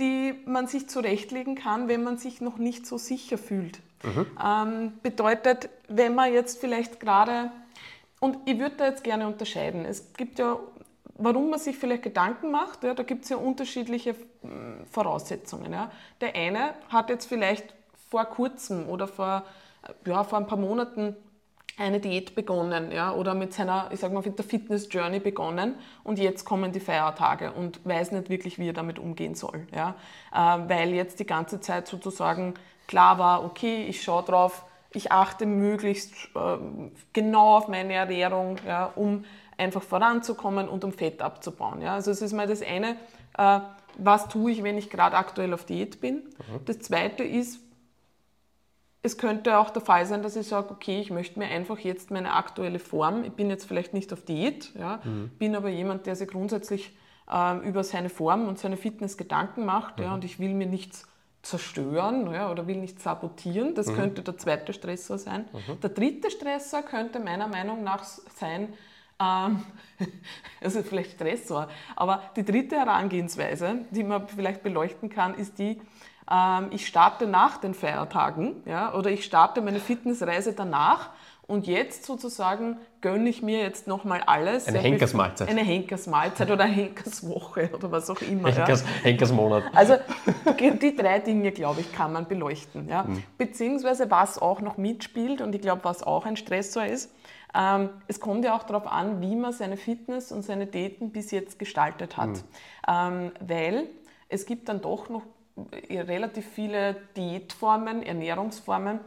die man sich zurechtlegen kann, wenn man sich noch nicht so sicher fühlt. Mhm. Ähm, bedeutet, wenn man jetzt vielleicht gerade, und ich würde da jetzt gerne unterscheiden, es gibt ja warum man sich vielleicht Gedanken macht, ja, da gibt es ja unterschiedliche hm, Voraussetzungen. Ja. Der eine hat jetzt vielleicht vor kurzem oder vor, ja, vor ein paar Monaten eine Diät begonnen ja, oder mit seiner, ich sag mal, mit der Fitness Journey begonnen und jetzt kommen die Feiertage und weiß nicht wirklich, wie er damit umgehen soll. Ja, äh, weil jetzt die ganze Zeit sozusagen klar war, okay, ich schaue drauf, ich achte möglichst äh, genau auf meine Ernährung, ja, um einfach voranzukommen und um Fett abzubauen. Ja? Also es ist mal das eine, äh, was tue ich, wenn ich gerade aktuell auf Diät bin. Mhm. Das zweite ist, es könnte auch der Fall sein, dass ich sage, okay, ich möchte mir einfach jetzt meine aktuelle Form, ich bin jetzt vielleicht nicht auf Diät, ja, mhm. bin aber jemand, der sich grundsätzlich äh, über seine Form und seine Fitness Gedanken macht mhm. ja, und ich will mir nichts zerstören ja, oder will nicht sabotieren. Das mhm. könnte der zweite Stressor sein. Mhm. Der dritte Stressor könnte meiner Meinung nach sein, ähm, also vielleicht Stressor. Aber die dritte Herangehensweise, die man vielleicht beleuchten kann, ist die, ähm, ich starte nach den Feiertagen ja, oder ich starte meine Fitnessreise danach und jetzt sozusagen gönne ich mir jetzt nochmal alles. Eine Henkersmahlzeit. Eine Henkersmahlzeit oder eine Henkerswoche oder was auch immer. Henkers, ja. Henkersmonat. Also die drei Dinge, glaube ich, kann man beleuchten. Ja. Mhm. Beziehungsweise was auch noch mitspielt und ich glaube, was auch ein Stressor ist, ähm, es kommt ja auch darauf an, wie man seine Fitness und seine Daten bis jetzt gestaltet hat. Mhm. Ähm, weil es gibt dann doch noch relativ viele Diätformen, Ernährungsformen,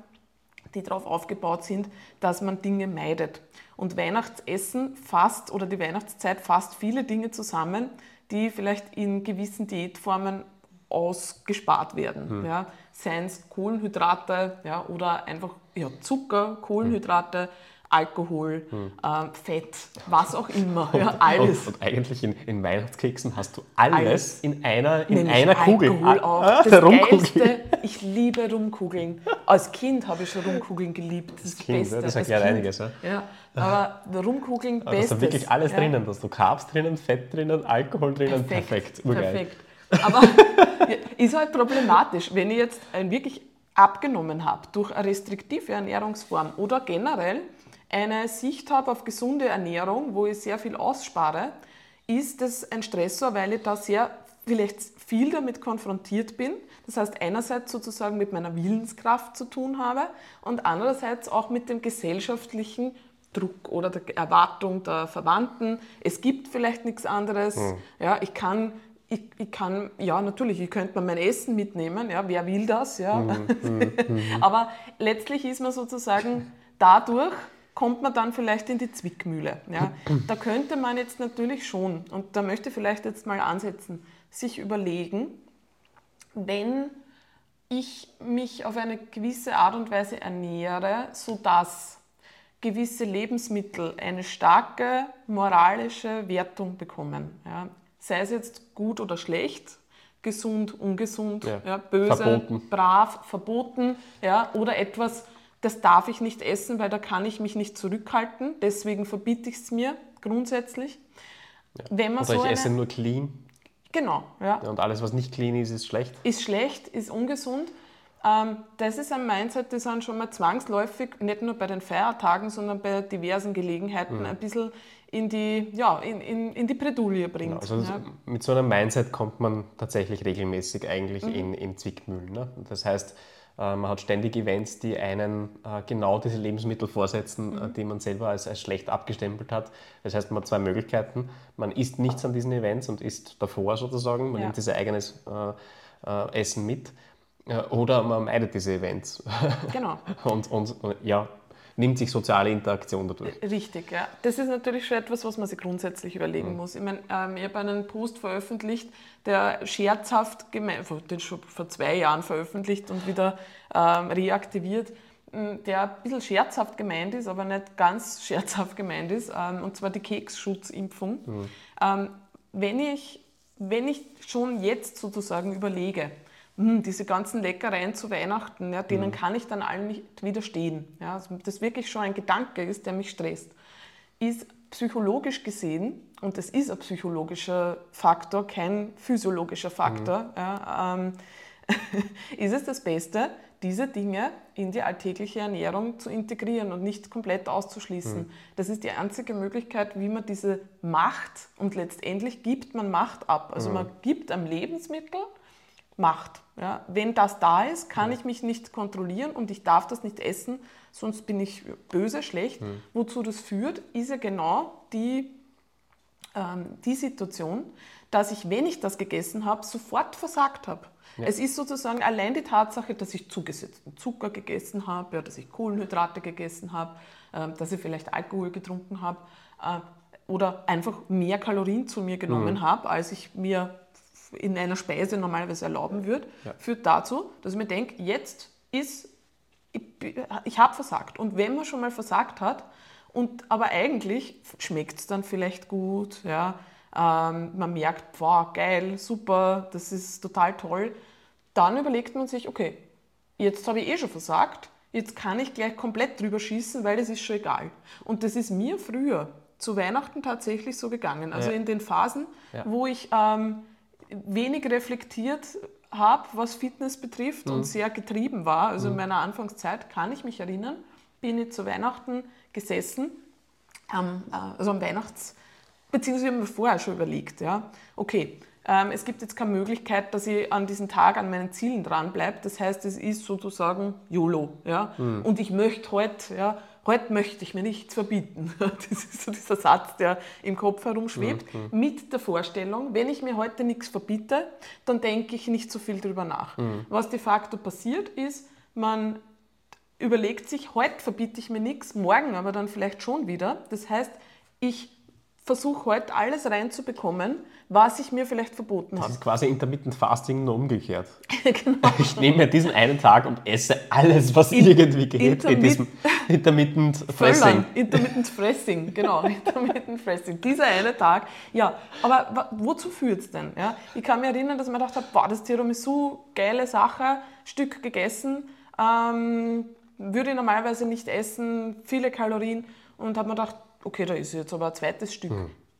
die darauf aufgebaut sind, dass man Dinge meidet. Und Weihnachtsessen fasst oder die Weihnachtszeit fasst viele Dinge zusammen, die vielleicht in gewissen Diätformen ausgespart werden. Mhm. Ja. Seien es Kohlenhydrate ja, oder einfach ja, Zucker, Kohlenhydrate, Alkohol, hm. äh, Fett, was auch immer, und, ja, alles. Und, und, eigentlich in, in, Weihnachtskeksen hast du alles, alles. in einer, in einer Kugel. Alkohol auch. Ah, das Geilste, ich liebe Rumkugeln. Als Kind habe ich schon Rumkugeln geliebt. Das, ist das kind, Beste. das erklärt einiges. Ja. ja. aber Rumkugeln, aber Bestes. Da ist wirklich alles ja. drinnen. Da hast du Carbs drinnen, Fett drinnen, Alkohol drinnen, perfekt. Perfekt. perfekt. Aber ist halt problematisch, wenn ich jetzt wirklich abgenommen habe durch eine restriktive Ernährungsform oder generell eine Sicht habe auf gesunde Ernährung, wo ich sehr viel ausspare, ist das ein Stressor, weil ich da sehr vielleicht viel damit konfrontiert bin. Das heißt, einerseits sozusagen mit meiner Willenskraft zu tun habe und andererseits auch mit dem gesellschaftlichen Druck oder der Erwartung der Verwandten. Es gibt vielleicht nichts anderes. Mhm. Ja, ich kann ich, ich, kann, ja, natürlich, ich könnte mir mein Essen mitnehmen, ja, wer will das, ja. Mhm, Aber letztlich ist man sozusagen dadurch kommt man dann vielleicht in die Zwickmühle. Ja? Da könnte man jetzt natürlich schon, und da möchte ich vielleicht jetzt mal ansetzen, sich überlegen, wenn ich mich auf eine gewisse Art und Weise ernähre, sodass gewisse Lebensmittel eine starke moralische Wertung bekommen. Ja. Sei es jetzt gut oder schlecht, gesund, ungesund, Ja. ja. böse, Verboten. brav, verboten ja, oder etwas, das darf ich nicht essen, weil da kann ich mich nicht zurückhalten, deswegen verbiete ich es mir grundsätzlich. Wenn man Oder so ich eine, esse nur clean genau, ja, und alles, was nicht clean ist, ist schlecht. ist schlecht, ist ungesund. Ähm, das ist ein Mindset, das dann schon mal zwangsläufig, nicht nur bei den Feiertagen, sondern bei diversen Gelegenheiten Mhm. ein bisschen in die, ja, in, in, in die Bredouille bringt. Also ja. mit so einem Mindset kommt man tatsächlich regelmäßig eigentlich Mhm. in, in Zwickmühlen. Ne? Das heißt, man hat ständig Events, die einen äh, genau diese Lebensmittel vorsetzen, Mhm. äh, die man selber als, als schlecht abgestempelt hat. Das heißt, man hat zwei Möglichkeiten. Man isst nichts an diesen Events und isst davor sozusagen. Man Ja. nimmt sein eigenes äh, äh, Essen mit. Äh, oder man meidet diese Events Genau. und, und äh, ja, nimmt sich soziale Interaktion dadurch. Richtig, ja. Das ist natürlich schon etwas, was man sich grundsätzlich überlegen Mhm. muss. Ich meine, ähm, ich habe einen Post veröffentlicht, der scherzhaft gemeint, den schon vor zwei Jahren veröffentlicht und wieder ähm, reaktiviert, m, der ein bisschen scherzhaft gemeint ist, aber nicht ganz scherzhaft gemeint ist, ähm, und zwar die Keksschutzimpfung. Mhm. Ähm, wenn, ich, wenn ich schon jetzt sozusagen überlege, hm, diese ganzen Leckereien zu Weihnachten, ja, Mhm. denen kann ich dann allen nicht widerstehen. Ja, also das wirklich schon ein Gedanke ist, der mich stresst, ist psychologisch gesehen, und das ist ein psychologischer Faktor, kein physiologischer Faktor, ja, ähm, ist es das Beste, diese Dinge in die alltägliche Ernährung zu integrieren und nicht komplett auszuschließen. Das ist die einzige Möglichkeit, wie man diese Macht und letztendlich gibt man Macht ab. Also man gibt am Lebensmittel Macht. Ja. Wenn das da ist, kann ich mich nicht kontrollieren und ich darf das nicht essen, sonst bin ich böse, schlecht. Wozu das führt, ist ja genau die, ähm, die Situation, dass ich, wenn ich das gegessen habe, sofort versagt habe. Es ist sozusagen allein die Tatsache, dass ich zugesetzten Zucker gegessen habe, ja, dass ich Kohlenhydrate gegessen habe, ähm, dass ich vielleicht Alkohol getrunken habe äh, oder einfach mehr Kalorien zu mir genommen habe, als ich mir in einer Speise normalerweise erlauben würde, führt dazu, dass ich mir denke, jetzt ist, ich, ich habe versagt. Und wenn man schon mal versagt hat, und aber eigentlich schmeckt es dann vielleicht gut, ja, ähm, man merkt, wow, geil, super, das ist total toll, dann überlegt man sich, okay, jetzt habe ich eh schon versagt, jetzt kann ich gleich komplett drüber schießen, weil das ist schon egal. Und das ist mir früher zu Weihnachten tatsächlich so gegangen. Also Ja. in den Phasen, Ja. wo ich ähm, wenig reflektiert habe, was Fitness betrifft Mhm. und sehr getrieben war, also in meiner Anfangszeit, kann ich mich erinnern, bin ich zu Weihnachten gesessen, am, äh, also am Weihnachts... Beziehungsweise haben wir vorher schon überlegt, ja, okay, ähm, es gibt jetzt keine Möglichkeit, dass ich an diesem Tag an meinen Zielen dranbleibe. Das heißt, es ist sozusagen YOLO. Ja? Und ich möchte heute, ja, heute möchte ich mir nichts verbieten. Das ist so dieser Satz, der im Kopf herumschwebt. Mit der Vorstellung, wenn ich mir heute nichts verbiete, dann denke ich nicht so viel drüber nach. Was de facto passiert ist, man überlegt sich, heute verbiete ich mir nichts, morgen aber dann vielleicht schon wieder. Das heißt, ich versuche heute alles reinzubekommen, was ich mir vielleicht verboten Das habe. ist quasi Intermittent Fasting nur umgekehrt. genau. Ich nehme mir diesen einen Tag und esse alles, was irgendwie geht, in Intermit- diesem Intermittent Fressing. Intermittent Fressing, genau, Intermittent Fressing. Dieser eine Tag, ja, aber wozu führt es denn? Ja? Ich kann mich erinnern, dass ich mir gedacht habe, boah, das Tiramisu, geile Sache, Stück gegessen, ähm, würde ich normalerweise nicht essen, viele Kalorien und habe mir gedacht, okay, da ist jetzt aber ein zweites Stück.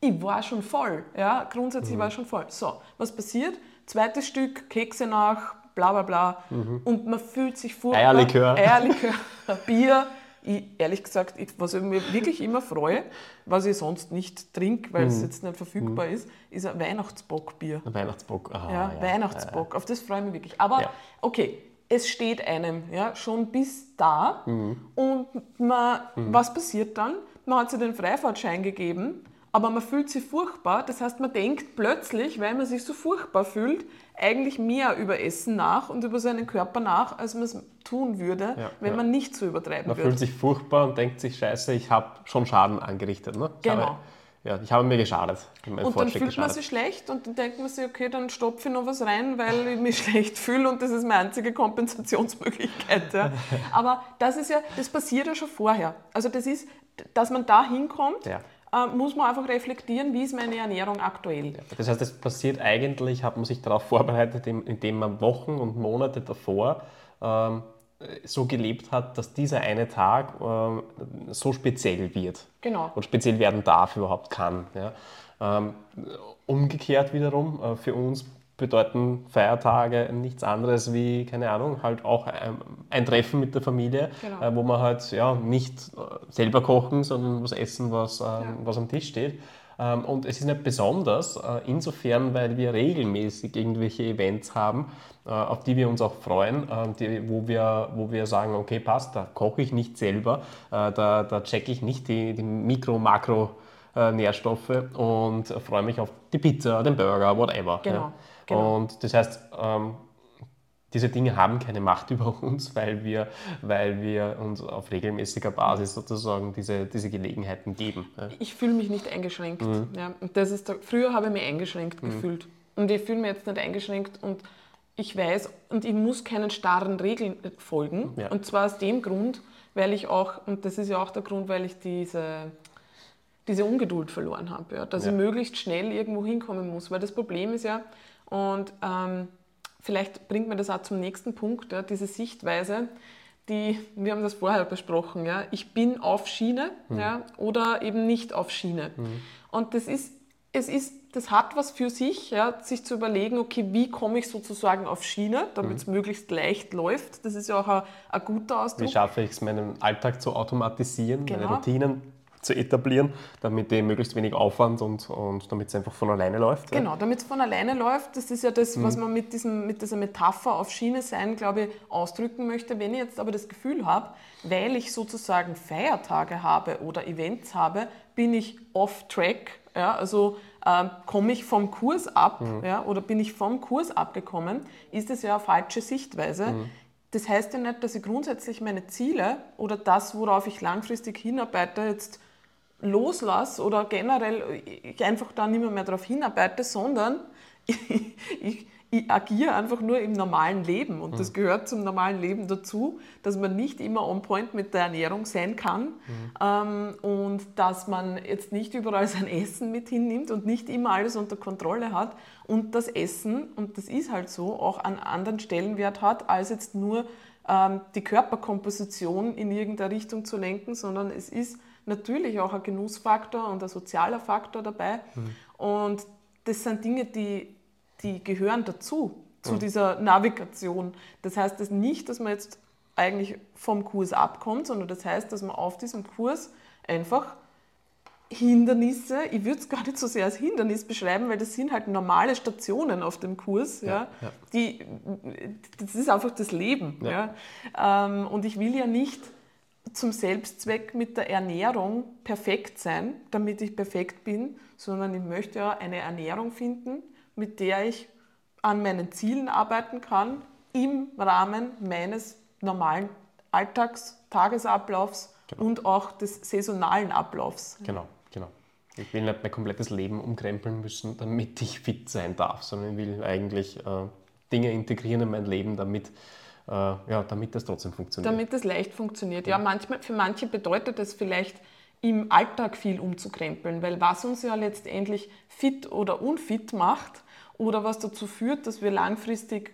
Ich war schon voll, ja, grundsätzlich war ich schon voll. So, was passiert? Zweites Stück, Kekse nach, bla bla bla und man fühlt sich furchtbar. Eierlikör. Eierlikör, Bier. Ich, ehrlich gesagt, ich, was ich mir wirklich immer freue, was ich sonst nicht trinke, weil es jetzt nicht verfügbar ist, ist ein Weihnachtsbockbier. Ein Weihnachtsbock. Aha, Ja, Weihnachtsbock, auf das freue ich mich wirklich. Aber Ja. okay, es steht einem ja, schon bis da Mhm. und man, was passiert dann? Man hat sich den Freifahrtschein gegeben, aber man fühlt sich furchtbar. Das heißt, man denkt plötzlich, weil man sich so furchtbar fühlt, eigentlich mehr über Essen nach und über seinen Körper nach, als man es tun würde, Ja, wenn ja. man nicht so übertreiben Man würde. fühlt sich furchtbar und denkt sich, scheiße, ich habe schon Schaden angerichtet. Ne? Ich Genau. Habe, ja, ich habe mir geschadet. Und dann fühlt geschadet. man sich schlecht und dann denkt man sich, okay, dann stopfe ich noch was rein, weil ich mich schlecht fühle und das ist meine einzige Kompensationsmöglichkeit. Ja. Aber das ist ja, das passiert ja schon vorher. Also das ist, dass man da hinkommt, ja. Äh, muss man einfach reflektieren, wie ist meine Ernährung aktuell. Das heißt, das passiert eigentlich, hat man sich darauf vorbereitet, indem man Wochen und Monate davor ähm, so gelebt hat, dass dieser eine Tag äh, so speziell wird. Genau. Und speziell werden darf, überhaupt kann. Ja. Ähm, umgekehrt wiederum, äh, für uns bedeuten Feiertage nichts anderes wie, keine Ahnung, halt auch ein, ein Treffen mit der Familie, genau. äh, wo man halt ja, nicht äh, selber kochen, sondern was essen, was, äh, ja. was am Tisch steht. Ähm, und es ist nicht besonders, äh, insofern, weil wir regelmäßig irgendwelche Events haben, äh, auf die wir uns auch freuen, äh, die, wo, wir, wo wir sagen, okay, passt, da koche ich nicht selber, da, da checke ich nicht die, die Mikro-, Makro- Nährstoffe und freue mich auf die Pizza, den Burger, whatever. Genau, ja. Genau. Und das heißt, ähm, diese Dinge haben keine Macht über uns, weil wir, weil wir uns auf regelmäßiger Basis sozusagen diese, diese Gelegenheiten geben. Ja. Ich fühle mich nicht eingeschränkt. Mhm. Ja. Und das ist früher habe ich mich eingeschränkt mhm. gefühlt. Und ich fühle mich jetzt nicht eingeschränkt und ich weiß und ich muss keinen starren Regeln folgen. Ja. Und zwar aus dem Grund, weil ich auch, und das ist ja auch der Grund, weil ich diese, diese Ungeduld verloren habe, ja, dass ich möglichst schnell irgendwo hinkommen muss. Weil das Problem ist ja, und ähm, vielleicht bringt mir das auch zum nächsten Punkt, ja, diese Sichtweise, die, wir haben das vorher besprochen, ja, ich bin auf Schiene mhm. ja, oder eben nicht auf Schiene. Mhm. Und das ist, es ist, das hat was für sich, ja, sich zu überlegen, okay, wie komme ich sozusagen auf Schiene, damit es mhm. möglichst leicht läuft. Das ist ja auch ein, ein guter Ausdruck. Wie schaffe ich es, meinen Alltag zu automatisieren, genau. meine Routinen zu etablieren, damit die möglichst wenig Aufwand und, und damit es einfach von alleine läuft. Genau, ja. damit es von alleine läuft. Das ist ja das, mhm. was man mit, diesem, mit dieser Metapher auf Schiene sein, glaube ich, ausdrücken möchte. Wenn ich jetzt aber das Gefühl habe, weil ich sozusagen Feiertage habe oder Events habe, bin ich off-track, ja, also ähm, komme ich vom Kurs ab mhm. ja, oder bin ich vom Kurs abgekommen, ist das ja eine falsche Sichtweise. Mhm. Das heißt ja nicht, dass ich grundsätzlich meine Ziele oder das, worauf ich langfristig hinarbeite, jetzt loslasse oder generell ich einfach da nicht mehr, mehr darauf hinarbeite, sondern ich, ich, ich, agiere einfach nur im normalen Leben. Und mhm. das gehört zum normalen Leben dazu, dass man nicht immer on point mit der Ernährung sein kann mhm. ähm, und dass man jetzt nicht überall sein Essen mit hinnimmt und nicht immer alles unter Kontrolle hat und das Essen, und das ist halt so, auch an anderen Stellenwert hat, als jetzt nur ähm, die Körperkomposition in irgendeine Richtung zu lenken, sondern es ist natürlich auch ein Genussfaktor und ein sozialer Faktor dabei. Mhm. Und das sind Dinge, die, die gehören dazu, zu mhm. dieser Navigation. Das heißt das nicht, dass man jetzt eigentlich vom Kurs abkommt, sondern das heißt, dass man auf diesem Kurs einfach Hindernisse, ich würde es gar nicht so sehr als Hindernis beschreiben, weil das sind halt normale Stationen auf dem Kurs. Ja, ja, ja. Die, das ist einfach das Leben. Ja. ja. Ähm, und ich will ja nicht zum Selbstzweck mit der Ernährung perfekt sein, damit ich perfekt bin, sondern ich möchte ja eine Ernährung finden, mit der ich an meinen Zielen arbeiten kann, im Rahmen meines normalen Alltags, Tagesablaufs genau. und auch des saisonalen Ablaufs. Genau, genau. Ich will nicht mein komplettes Leben umkrempeln müssen, damit ich fit sein darf, sondern ich will eigentlich äh, Dinge integrieren in mein Leben, damit ja, damit das trotzdem funktioniert. Damit das leicht funktioniert. Ja, manchmal, für manche bedeutet es vielleicht, im Alltag viel umzukrempeln, weil was uns ja letztendlich fit oder unfit macht oder was dazu führt, dass wir langfristig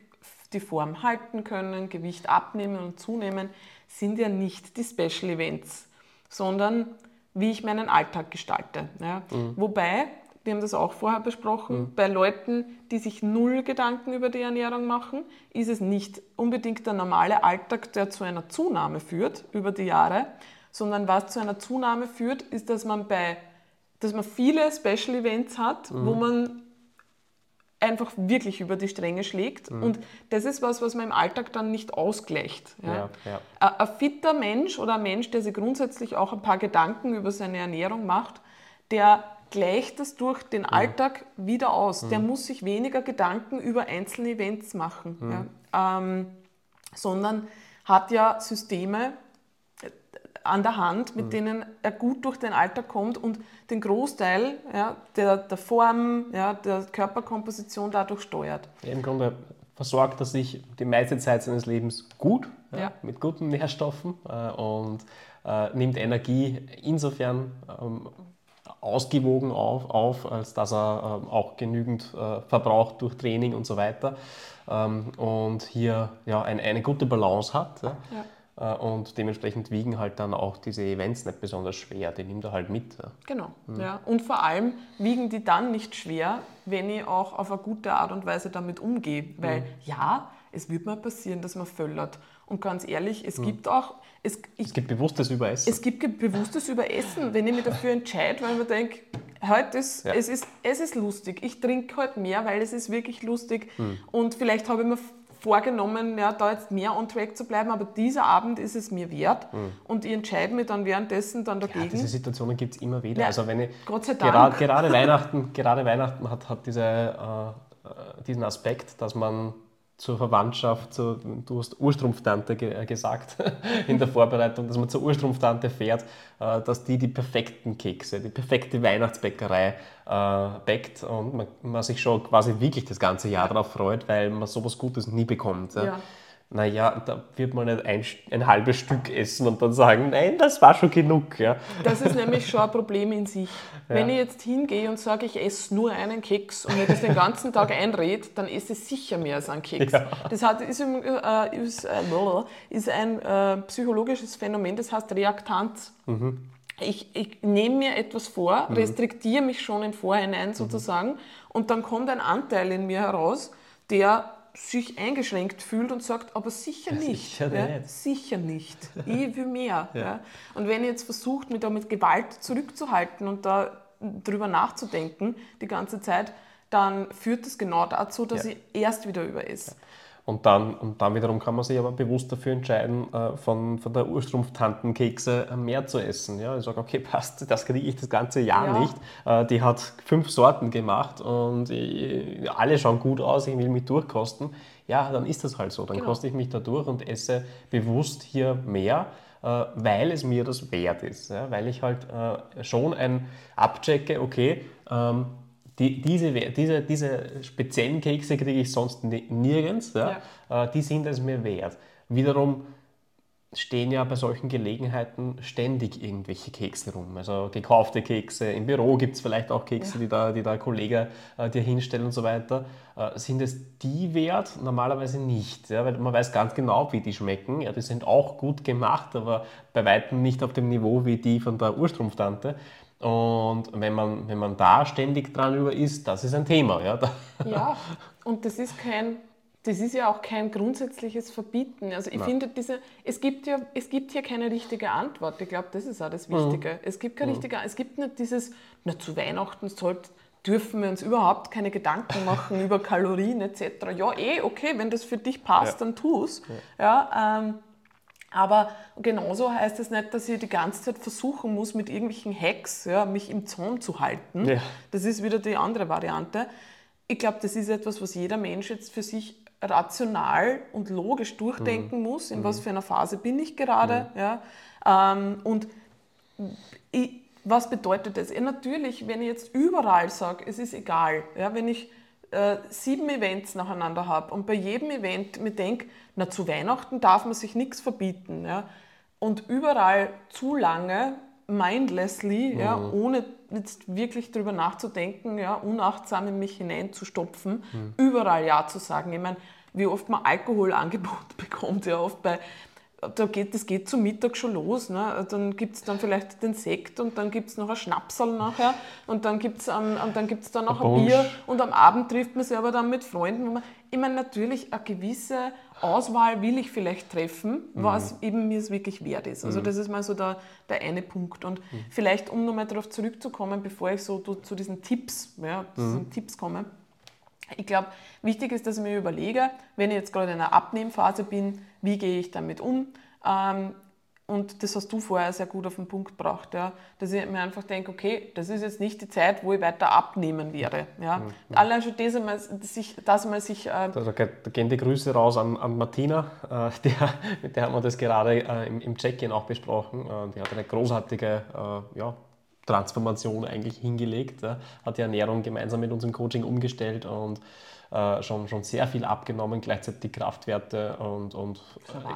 die Form halten können, Gewicht abnehmen und zunehmen, sind ja nicht die Special Events, sondern wie ich meinen Alltag gestalte. Ja. Mhm. Wobei wir haben das auch vorher besprochen, mhm. bei Leuten, die sich null Gedanken über die Ernährung machen, ist es nicht unbedingt der normale Alltag, der zu einer Zunahme führt über die Jahre, sondern was zu einer Zunahme führt, ist, dass man bei dass man viele Special Events hat, mhm. wo man einfach wirklich über die Stränge schlägt. Mhm. Und das ist was, was man im Alltag dann nicht ausgleicht. Ja? Ja, ja. Ein, ein fitter Mensch oder ein Mensch, der sich grundsätzlich auch ein paar Gedanken über seine Ernährung macht, der gleicht das durch den Alltag mhm. wieder aus. Der muss sich weniger Gedanken über einzelne Events machen, mhm. ja, ähm, sondern hat ja Systeme, an der Hand, mit Mhm. denen er gut durch den Alltag kommt und den Großteil ja, der, der Form, ja, der Körperkomposition dadurch steuert. Im Grunde versorgt er sich die meiste Zeit seines Lebens gut, ja, Ja. mit guten Nährstoffen äh, und äh, nimmt Energie insofern ähm, ausgewogen auf, auf, als dass er ähm, auch genügend äh, verbraucht durch Training und so weiter ähm, und hier ja, ein, eine gute Balance hat. Ja. Äh, Und dementsprechend wiegen halt dann auch diese Events nicht besonders schwer, die nimmt er halt mit. Ja. Genau. Mhm. Ja. Und vor allem wiegen die dann nicht schwer, wenn ich auch auf eine gute Art und Weise damit umgehe. Weil Mhm. ja, es wird mal passieren, dass man völlert. Und ganz ehrlich, es gibt auch, es, ich, Mhm. Es gibt bewusstes Überessen. es gibt bewusstes Überessen, wenn ich mich dafür entscheide, weil ich mir denke, heute ist, Ja. es, ist, es ist lustig. Ich trinke heute mehr, weil es ist wirklich lustig. Hm. Und vielleicht habe ich mir vorgenommen, ja, da jetzt mehr on track zu bleiben, aber dieser Abend ist es mir wert. Und ich entscheide mich dann währenddessen dann Hm. Ja, dagegen. diese Situationen gibt es immer wieder. Ja, also wenn ich, Gott sei Dank. Gerade, gerade Weihnachten, gerade Weihnachten hat, hat diese, äh, äh, diesen Aspekt, dass man zur Verwandtschaft, zu, du hast Urstrumpftante ge äh, gesagt in der Vorbereitung, dass man zur Urstrumpftante fährt, äh, dass die die perfekten Kekse, die perfekte Weihnachtsbäckerei äh, bäckt und man, man sich schon quasi wirklich das ganze Jahr darauf freut, weil man sowas Gutes nie bekommt. Ja. Naja, da wird man nicht ein, ein halbes Stück essen und dann sagen, nein, das war schon genug. Ja. Das ist nämlich schon ein Problem in sich. Wenn ich jetzt hingehe und sage, ich esse nur einen Keks und mir das den ganzen Tag einrede, dann esse ich sicher mehr als einen Keks. Ja. Das hat, ist, äh, ist, äh, ist ein äh, psychologisches Phänomen, das heißt Reaktanz. Ich, ich nehme mir etwas vor, restriktiere mich schon im Vorhinein sozusagen und dann kommt ein Anteil in mir heraus, der sich eingeschränkt fühlt und sagt, aber sicher nicht. sicher ja, nicht. sicher nicht. Ich will mehr. Ja. Und wenn ihr jetzt versucht, mich da mit Gewalt zurückzuhalten und da drüber nachzudenken die ganze Zeit, dann führt das genau dazu, dass ich erst wieder überesse. Und dann, und dann wiederum kann man sich aber bewusst dafür entscheiden, äh, von, von der Urstrumpftantenkekse äh, mehr zu essen. Ja, ich sage, okay, passt, das kriege ich das ganze Jahr Ja. nicht. Äh, Die hat fünf Sorten gemacht und ich, alle schauen gut aus, ich will mich durchkosten. Ja, dann ist das halt so. Dann Genau. koste ich mich da durch und esse bewusst hier mehr, weil es mir das wert ist. Ja, weil ich halt äh, schon ein abchecke, okay, ähm, die, diese, diese, diese speziellen Kekse kriege ich sonst ni- nirgends. Ja? Äh, die sind es mir wert. Wiederum stehen ja bei solchen Gelegenheiten ständig irgendwelche Kekse rum. Also gekaufte Kekse. Im Büro gibt es vielleicht auch Kekse, Ja. die, da, die da ein Kollege äh, dir hinstellt und so weiter. Äh, sind es die wert? Normalerweise nicht. Ja? Weil man weiß ganz genau, wie die schmecken. Ja, die sind auch gut gemacht, aber bei weitem nicht auf dem Niveau wie die von der Urstrumpftante. Und wenn man, wenn man da ständig dran über ist, das ist ein Thema. Ja, Ja, und das ist kein, das ist ja auch kein grundsätzliches Verbieten. Also ich Nein. finde, diese, es, gibt ja, es gibt hier keine richtige Antwort. Ich glaube, das ist auch das Wichtige. Es gibt keine richtige, es gibt nicht dieses, na zu Weihnachten sollte, dürfen wir uns überhaupt keine Gedanken machen über Kalorien etc. Ja, eh, okay, wenn das für dich passt, Ja. dann tu es. Ja, ähm, aber genauso heißt es nicht, dass ich die ganze Zeit versuchen muss, mit irgendwelchen Hacks ja, mich im Zaun zu halten. Ja. Das ist wieder die andere Variante. Ich glaube, das ist etwas, was jeder Mensch jetzt für sich rational und logisch durchdenken Mhm. muss. In was für einer Phase bin ich gerade? Ja? Ähm, und ich, was bedeutet das? Ja, natürlich, wenn ich jetzt überall sage, es ist egal, ja, wenn ich äh, sieben Events nacheinander habe und bei jedem Event mir denke, na zu Weihnachten darf man sich nichts verbieten ja, und überall zu lange mindlessly, ja, ohne jetzt wirklich drüber nachzudenken, ja, unachtsam in mich hineinzustopfen, überall Ja zu sagen. Ich meine, wie oft man Alkohol angeboten bekommt, ja, oft bei da geht, das geht zum Mittag schon los. Ne? Dann gibt es dann vielleicht den Sekt und dann gibt es noch ein Schnapsal nachher und dann gibt es dann, gibt's dann noch ein Punsch. Bier und am Abend trifft man sich aber dann mit Freunden. Man, ich meine, natürlich eine gewisse Auswahl will ich vielleicht treffen, was eben mir es wirklich wert ist. Also das ist mal so der, der eine Punkt. Und vielleicht, um nochmal darauf zurückzukommen, bevor ich so zu, zu diesen Tipps, ja, zu diesen Tipps komme, ich glaube, wichtig ist, dass ich mir überlege, wenn ich jetzt gerade in einer Abnehmphase bin, wie gehe ich damit um? Ähm, und das hast du vorher sehr gut auf den Punkt gebracht, ja, dass ich mir einfach denke, okay, das ist jetzt nicht die Zeit, wo ich weiter abnehmen werde. Ja. Mhm. Allein schon das einmal, sich, das mal sich... Äh da, da, gehen die Grüße raus an, an Martina, äh, der, mit der haben wir das gerade äh, im, im Check-in auch besprochen. Äh, die hat eine großartige äh, ja, Transformation eigentlich hingelegt, ja. hat die Ernährung gemeinsam mit uns im Coaching umgestellt und äh, schon, schon sehr viel abgenommen, gleichzeitig die Kraftwerte und, und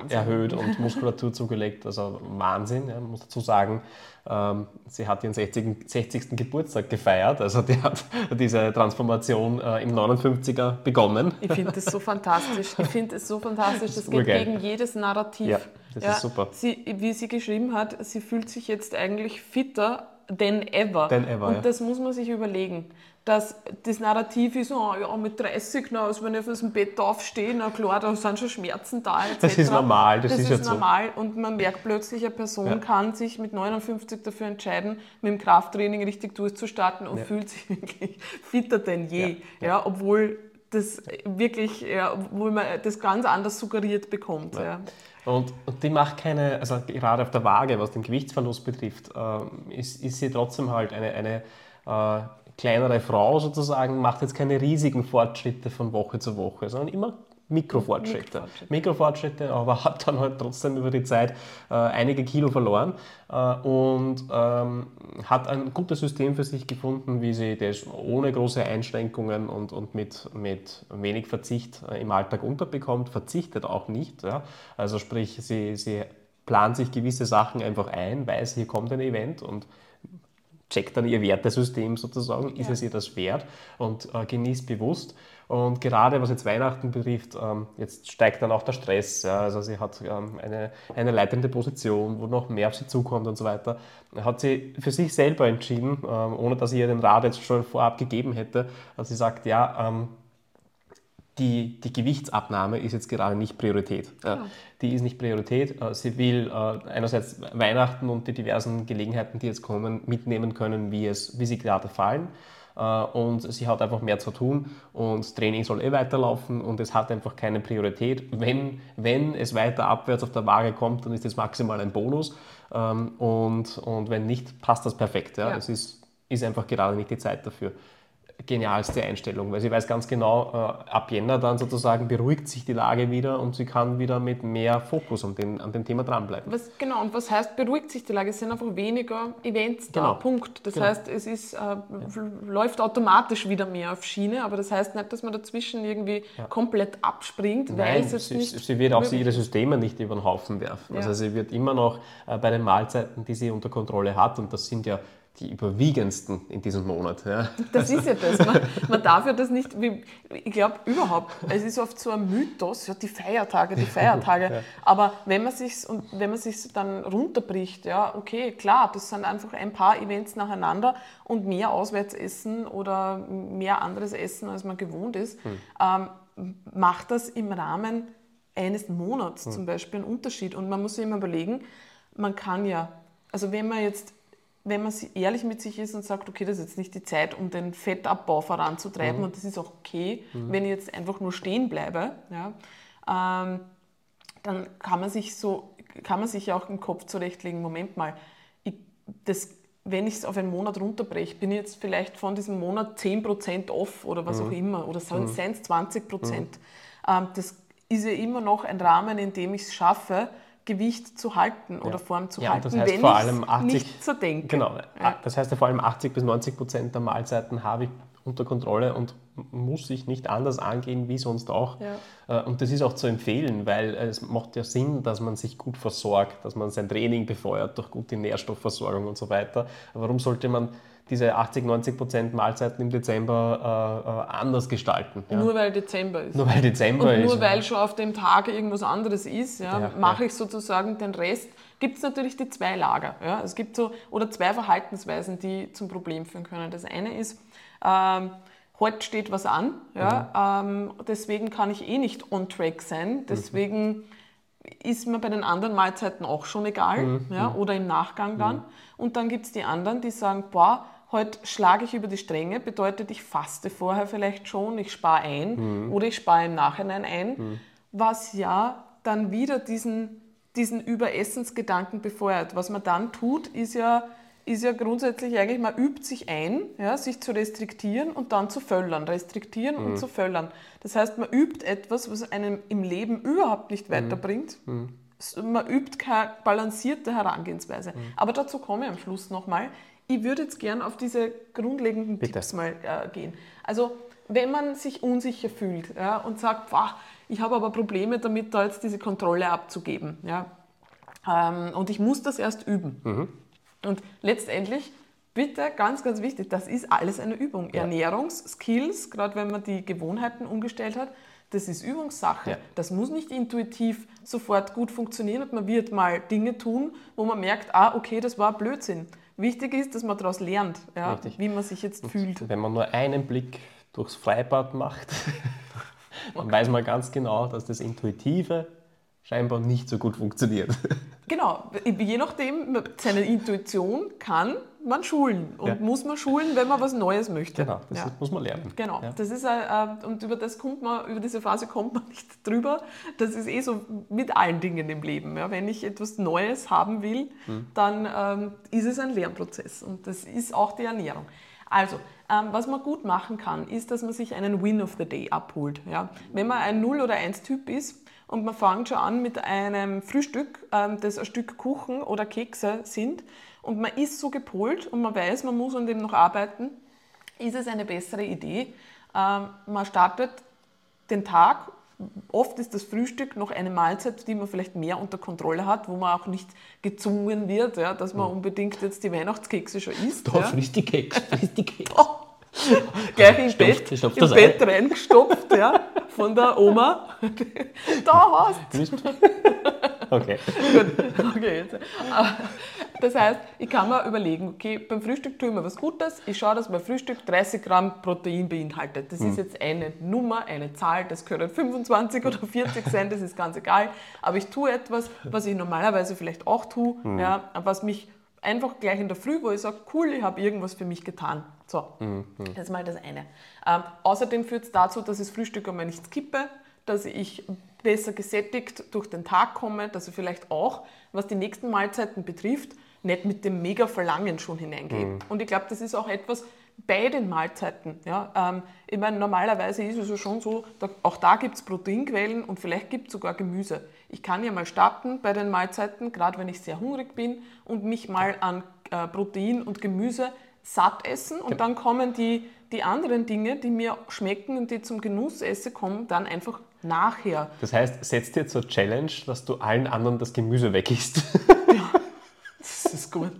erhöht und Muskulatur zugelegt. Also Wahnsinn, ja, muss dazu sagen. Ähm, sie hat ihren 60. 60. Geburtstag gefeiert, also die hat diese Transformation äh, im 59er begonnen. Ich finde das so fantastisch. Ich finde es so fantastisch. Das, das geht urgeil. gegen jedes Narrativ. Ja, das ja, ist super. Sie, wie sie geschrieben hat, sie fühlt sich jetzt eigentlich fitter than ever. Than ever Und ja. das muss man sich überlegen dass das Narrativ ist, oh, ja, mit 30, na, also wenn ich aus dem Bett aufstehe, na klar, da sind schon Schmerzen da, etc. Das ist normal, das, das ist, ist normal. So. Und man merkt plötzlich, eine Person ja. kann sich mit 59 dafür entscheiden, mit dem Krafttraining richtig durchzustarten und fühlt sich wirklich fitter denn je. Ja. obwohl das wirklich, ja, obwohl man das ganz anders suggeriert bekommt. Ja. Und, und, die macht keine, also gerade auf der Waage, was den Gewichtsverlust betrifft, äh, ist, ist sie trotzdem halt eine, eine äh, kleinere Frau sozusagen macht jetzt keine riesigen Fortschritte von Woche zu Woche, sondern immer Mikrofortschritte. Mikrofortschritte, Mikrofortschritte aber hat dann halt trotzdem über die Zeit äh, einige Kilo verloren äh, und ähm, hat ein gutes System für sich gefunden, wie sie das ohne große Einschränkungen und, und mit, mit wenig Verzicht äh, im Alltag unterbekommt, verzichtet auch nicht. Ja? Also sprich, sie, sie plant sich gewisse Sachen einfach ein, weiß, hier kommt ein Event und checkt dann ihr Wertesystem sozusagen, ist ja. es ihr das wert und äh, genießt bewusst. Und gerade was jetzt Weihnachten betrifft, ähm, jetzt steigt dann auch der Stress. Ja, also sie hat ähm, eine, eine leitende Position, wo noch mehr auf sie zukommt und so weiter. Hat sie für sich selber entschieden, ähm, ohne dass ich ihr den Rat jetzt schon vorab gegeben hätte, dass sie sagt, ja, ähm, die, die Gewichtsabnahme ist jetzt gerade nicht Priorität. Ja. Die ist nicht Priorität. Äh, sie will äh, einerseits Weihnachten und die diversen Gelegenheiten, die jetzt kommen, mitnehmen können, wie, es, wie sie gerade fallen. Äh, und sie hat einfach mehr zu tun und das Training soll eh weiterlaufen und es hat einfach keine Priorität. Wenn, wenn es weiter abwärts auf der Waage kommt, dann ist das maximal ein Bonus ähm, und, und wenn nicht, passt das perfekt. Ja? ja. Es ist, ist einfach gerade nicht die Zeit dafür genialste Einstellung, weil sie weiß ganz genau, äh, ab Jänner dann sozusagen beruhigt sich die Lage wieder und sie kann wieder mit mehr Fokus an, den, an dem Thema dranbleiben. Was, genau, und was heißt beruhigt sich die Lage? Es sind einfach weniger Events da, genau. Punkt. Das genau. heißt, es ist, äh, ja. läuft automatisch wieder mehr auf Schiene, aber das heißt nicht, dass man dazwischen irgendwie ja. komplett abspringt, Nein, weil es jetzt sie, nicht... sie wird auch ihre Systeme nicht über den Haufen werfen. Ja. Also sie wird immer noch äh, bei den Mahlzeiten, die sie unter Kontrolle hat, und das sind ja die überwiegendsten in diesem Monat. Ja. Das ist ja das. Man, man darf ja das nicht, ich glaube überhaupt, es ist oft so ein Mythos, ja, die Feiertage, die Feiertage. Ja. Aber wenn man sich wenn man sich dann runterbricht, ja, okay, klar, das sind einfach ein paar Events nacheinander und mehr Auswärtsessen oder mehr anderes Essen, als man gewohnt ist, hm. ähm, macht das im Rahmen eines Monats hm. zum Beispiel einen Unterschied. Und man muss sich immer überlegen, man kann ja, also wenn man jetzt wenn man ehrlich mit sich ist und sagt, okay, das ist jetzt nicht die Zeit, um den Fettabbau voranzutreiben mhm. und das ist auch okay, mhm. wenn ich jetzt einfach nur stehen bleibe, ja, ähm, dann kann man sich so, kann man sich ja auch im Kopf zurechtlegen, Moment mal, ich, das, wenn ich es auf einen Monat runterbreche, bin ich jetzt vielleicht von diesem Monat 10% off oder was mhm. auch immer, oder seien es 20%. Mhm. Ähm, das ist ja immer noch ein Rahmen, in dem ich es schaffe, Gewicht zu halten oder Form zu ja, halten, das heißt wenn vor allem 80, nicht so denke. Genau, ja. das heißt ja vor allem 80 bis 90 Prozent der Mahlzeiten habe ich unter Kontrolle und muss ich nicht anders angehen wie sonst auch. Ja. Äh, und das ist auch zu empfehlen, weil es macht ja Sinn, dass man sich gut versorgt, dass man sein Training befeuert durch gute Nährstoffversorgung und so weiter. Warum sollte man diese 80, 90 Prozent Mahlzeiten im Dezember äh, äh, anders gestalten. Ja. Nur weil Dezember ist. Nur weil Dezember ist. Und nur weil schon auf dem Tag irgendwas anderes ist, ja, ja mache ich sozusagen den Rest. Gibt es natürlich die zwei Lager. Ja. Es gibt so, oder zwei Verhaltensweisen, die zum Problem führen können. Das eine ist, ähm, heute steht was an, ja, mhm. ähm, deswegen kann ich eh nicht on track sein, deswegen mhm. ist mir bei den anderen Mahlzeiten auch schon egal mhm. ja, oder im Nachgang dann. Mhm. Und dann gibt es die anderen, die sagen, boah, heute schlage ich über die Stränge, bedeutet, ich faste vorher vielleicht schon, ich spare ein mhm. oder ich spare im Nachhinein ein, mhm. was ja dann wieder diesen, diesen Überessensgedanken befeuert. Was man dann tut, ist ja, ist ja grundsätzlich eigentlich, man übt sich ein, ja, sich zu restriktieren und dann zu völlern. Restriktieren und zu völlern. Das heißt, man übt etwas, was einem im Leben überhaupt nicht weiterbringt. Man übt keine balancierte Herangehensweise. Aber dazu komme ich am Schluss nochmal. Ich würde jetzt gern auf diese grundlegenden Bitte. Tipps mal äh, gehen. Also, wenn man sich unsicher fühlt ja, und sagt, "Boah, ich habe aber Probleme damit, da jetzt diese Kontrolle abzugeben. Ja, ähm, und ich muss das erst üben. Und letztendlich, bitte, ganz, ganz wichtig, das ist alles eine Übung. Ja. Ernährungsskills, gerade wenn man die Gewohnheiten umgestellt hat, das ist Übungssache. Ja. Das muss nicht intuitiv sofort gut funktionieren und man wird mal Dinge tun, wo man merkt, ah, okay, das war Blödsinn. Wichtig ist, dass man daraus lernt, ja, Richtig. wie man sich jetzt fühlt. Wenn man nur einen Blick durchs Freibad macht, dann weiß man ganz genau, dass das Intuitive scheinbar nicht so gut funktioniert. Genau, je nachdem, seine Intuition kann man schulen und Ja. muss man schulen, wenn man was Neues möchte. Genau, das Ja. muss man lernen. Genau, Ja. das ist äh, äh, und über das kommt man, über diese Phase kommt man nicht drüber. Das ist eh so mit allen Dingen im Leben. Ja. Wenn ich etwas Neues haben will, Hm. dann ähm, ist es ein Lernprozess und das ist auch die Ernährung. Also, ähm, was man gut machen kann, ist, dass man sich einen Win of the Day abholt. Ja. Wenn man ein 0 oder 1 Typ ist und man fängt schon an mit einem Frühstück, ähm, das ein Stück Kuchen oder Kekse sind und man ist so gepolt und man weiß, man muss an dem noch arbeiten, ist es eine bessere Idee. Ähm, man startet den Tag, oft ist das Frühstück noch eine Mahlzeit, die man vielleicht mehr unter Kontrolle hat, wo man auch nicht gezwungen wird, ja, dass man unbedingt jetzt die Weihnachtskekse schon isst. ja. frisch die Keks, frisch die Keks. Gleich im Stopft- Bett, stopft im das Bett reingestopft, ja, von der Oma. da hast Okay. Gut, okay. Jetzt. Aber Das heißt, ich kann mir überlegen, okay, beim Frühstück tue ich mir was Gutes. Ich schaue, dass mein Frühstück 30 Gramm Protein beinhaltet. Das ist jetzt eine Nummer, eine Zahl, das können 25 oder 40 sein, das ist ganz egal. Aber ich tue etwas, was ich normalerweise vielleicht auch tue, ja, was mich einfach gleich in der Früh, wo ich sage, cool, ich habe irgendwas für mich getan. So, das ist mal das eine. Ähm, außerdem führt es dazu, dass ich das Frühstück einmal nicht skippe, dass ich besser gesättigt durch den Tag komme, dass ich vielleicht auch, was die nächsten Mahlzeiten betrifft, nicht mit dem Mega-Verlangen schon hineingehe. Und ich glaube, das ist auch etwas bei den Mahlzeiten. Ja? Ähm, ich meine, normalerweise ist es ja schon so, da, auch da gibt es Proteinquellen und vielleicht gibt es sogar Gemüse. Ich kann ja mal starten bei den Mahlzeiten, gerade wenn ich sehr hungrig bin, und mich mal an äh, Protein und Gemüse satt essen und dann kommen die, die anderen Dinge, die mir schmecken und die zum Genuss esse, kommen dann einfach nachher. Das heißt, setz dir zur Challenge, dass du allen anderen das Gemüse wegisst. Das ist gut.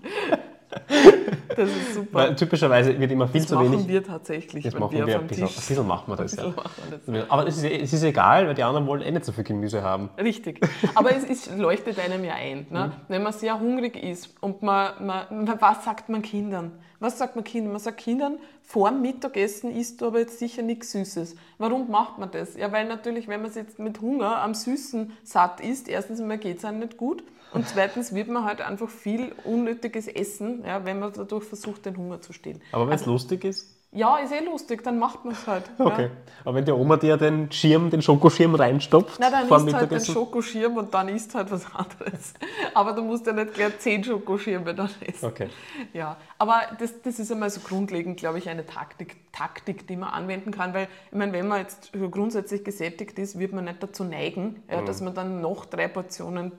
Das ist super. Weil typischerweise wird immer viel das zu machen wenig. wir tatsächlich, Das machen wir wir ein bisschen, ein bisschen machen wir das, ja. machen wir das. Aber es ist, es ist egal, weil die anderen wollen eh nicht so viel Gemüse haben. Richtig. Aber es ist, leuchtet einem ja ein. Ne? Wenn man sehr hungrig ist und man, man, was sagt man Kindern? Was sagt man Kindern? Man sagt Kindern, vor dem Mittagessen isst du aber jetzt sicher nichts Süßes. Warum macht man das? Ja, weil natürlich, wenn man jetzt mit Hunger am Süßen satt isst, erstens einmal geht es einem nicht gut und zweitens wird man halt einfach viel unnötiges essen, ja, wenn man dadurch versucht, den Hunger zu stillen. Aber wenn es lustig ist, Ja, ist eh lustig, dann macht man es halt. okay. Ja. Aber wenn die Oma dir den Schirm, den Schokoschirm reinstopft Na, dann isst halt den Schokoschirm und dann isst halt was anderes. Aber du musst ja nicht gleich zehn Schokoschirme dann essen. Okay. Ja, aber das, das ist einmal so grundlegend, glaube ich, eine Taktik, Taktik, die man anwenden kann, weil, ich meine, wenn man jetzt grundsätzlich gesättigt ist, wird man nicht dazu neigen, ja, Mhm. dass man dann noch drei Portionen,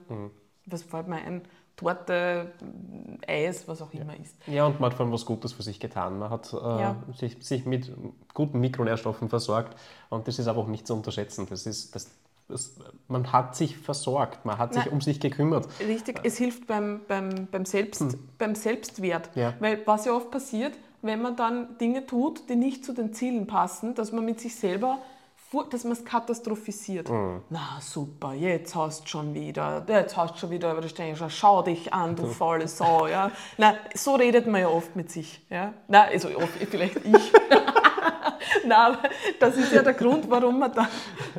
was fällt mir ein, Torte, Eis, was auch immer isst. Ja, und man hat vor allem was Gutes für sich getan. Man hat äh, Ja. sich, sich mit guten Mikronährstoffen versorgt und das ist aber auch nicht zu unterschätzen. Das ist, das, das, man hat sich versorgt, man hat sich Nein. um sich gekümmert. Richtig, es hilft beim, beim, beim, Selbst, beim Selbstwert. Ja. Weil was ja oft passiert, wenn man dann Dinge tut, die nicht zu den Zielen passen, dass man mit sich selber, dass man es katastrophisiert. Na super, jetzt hast du schon wieder, jetzt hast du schon wieder über die Stränge geschaut, schau dich an, du faule Sau. Ja. Na, so redet man ja oft mit sich. Ja. Na, also oft, vielleicht ich. Na, aber das ist ja der Grund, warum man dann,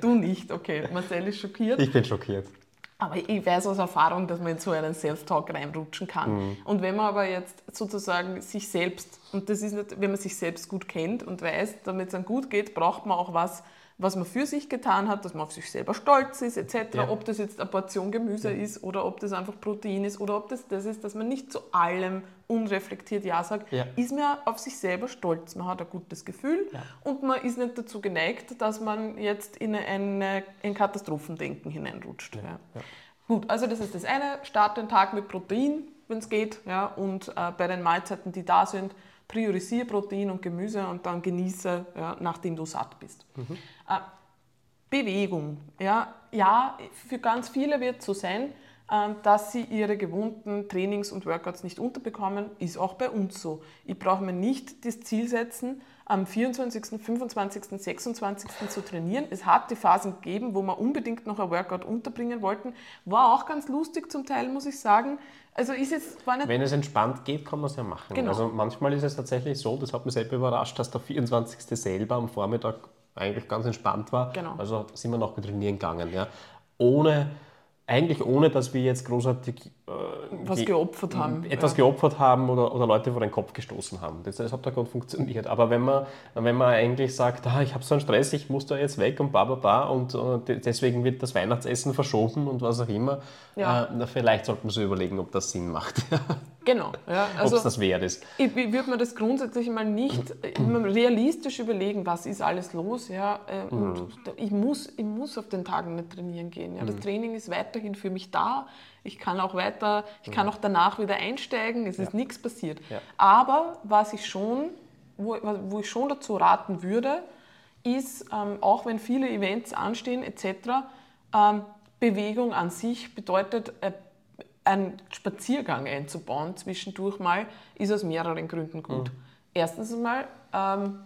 du nicht, okay, Marcel ist schockiert. Ich bin schockiert. Aber ich weiß aus Erfahrung, dass man in so einen Self-Talk reinrutschen kann. Und wenn man aber jetzt sozusagen sich selbst, und das ist nicht, wenn man sich selbst gut kennt und weiß, damit es einem gut geht, braucht man auch was, was man für sich getan hat, dass man auf sich selber stolz ist, etc. Ja. Ob das jetzt eine Portion Gemüse ist oder ob das einfach Protein ist oder ob das das ist, dass man nicht zu allem unreflektiert Ja sagt, Ja. ist man auf sich selber stolz. Man hat ein gutes Gefühl und man ist nicht dazu geneigt, dass man jetzt in eine, ein Katastrophendenken hineinrutscht. Ja. Gut, also das ist das eine. Start den Tag mit Protein, wenn es geht. Ja, und äh, bei den Mahlzeiten, die da sind, priorisiere Protein und Gemüse und dann genieße, ja, nachdem du satt bist. Äh, Bewegung. Ja, ja, für ganz viele wird es so sein, ähm, dass sie ihre gewohnten Trainings und Workouts nicht unterbekommen. Ist auch bei uns so. Ich brauche mir nicht das Ziel setzen, am 24., 25., 26. zu trainieren. Es hat die Phasen gegeben, wo wir unbedingt noch ein Workout unterbringen wollten. War auch ganz lustig zum Teil, muss ich sagen. Also ist jetzt nicht Wenn es entspannt geht, kann man es ja machen. Genau. Also manchmal ist es tatsächlich so, das hat mich selber überrascht, dass der 24. selber am Vormittag eigentlich ganz entspannt war. Genau. Also sind wir noch trainieren gegangen. Ja. Ohne, eigentlich ohne, dass wir jetzt großartig äh, was ge- geopfert haben. etwas geopfert haben oder, oder Leute vor den Kopf gestoßen haben. Das, das hat da gut funktioniert. Aber wenn man, wenn man eigentlich sagt, ah, ich habe so einen Stress, ich muss da jetzt weg und ba, ba, ba und äh, de- deswegen wird das Weihnachtsessen verschoben und was auch immer, Ja. äh, vielleicht sollte man sich überlegen, ob das Sinn macht. Genau. Ja, ob also, es das wert ist. Ich, ich würde mir das grundsätzlich mal nicht realistisch überlegen, was ist alles los. Ja, äh, Mhm. und da- ich, muss, ich muss auf den Tagen nicht trainieren gehen. Ja. Das Mhm. Training ist weiterhin für mich da. Ich kann auch weiter, ich kann auch danach wieder einsteigen. Es ist nichts passiert. Mhm. Ja. Aber was ich schon, wo, wo ich schon dazu raten würde, ist, ähm, auch wenn viele Events anstehen etc., ähm, Bewegung an sich bedeutet, äh, einen Spaziergang einzubauen zwischendurch mal, ist aus mehreren Gründen gut. Erstens einmal ähm,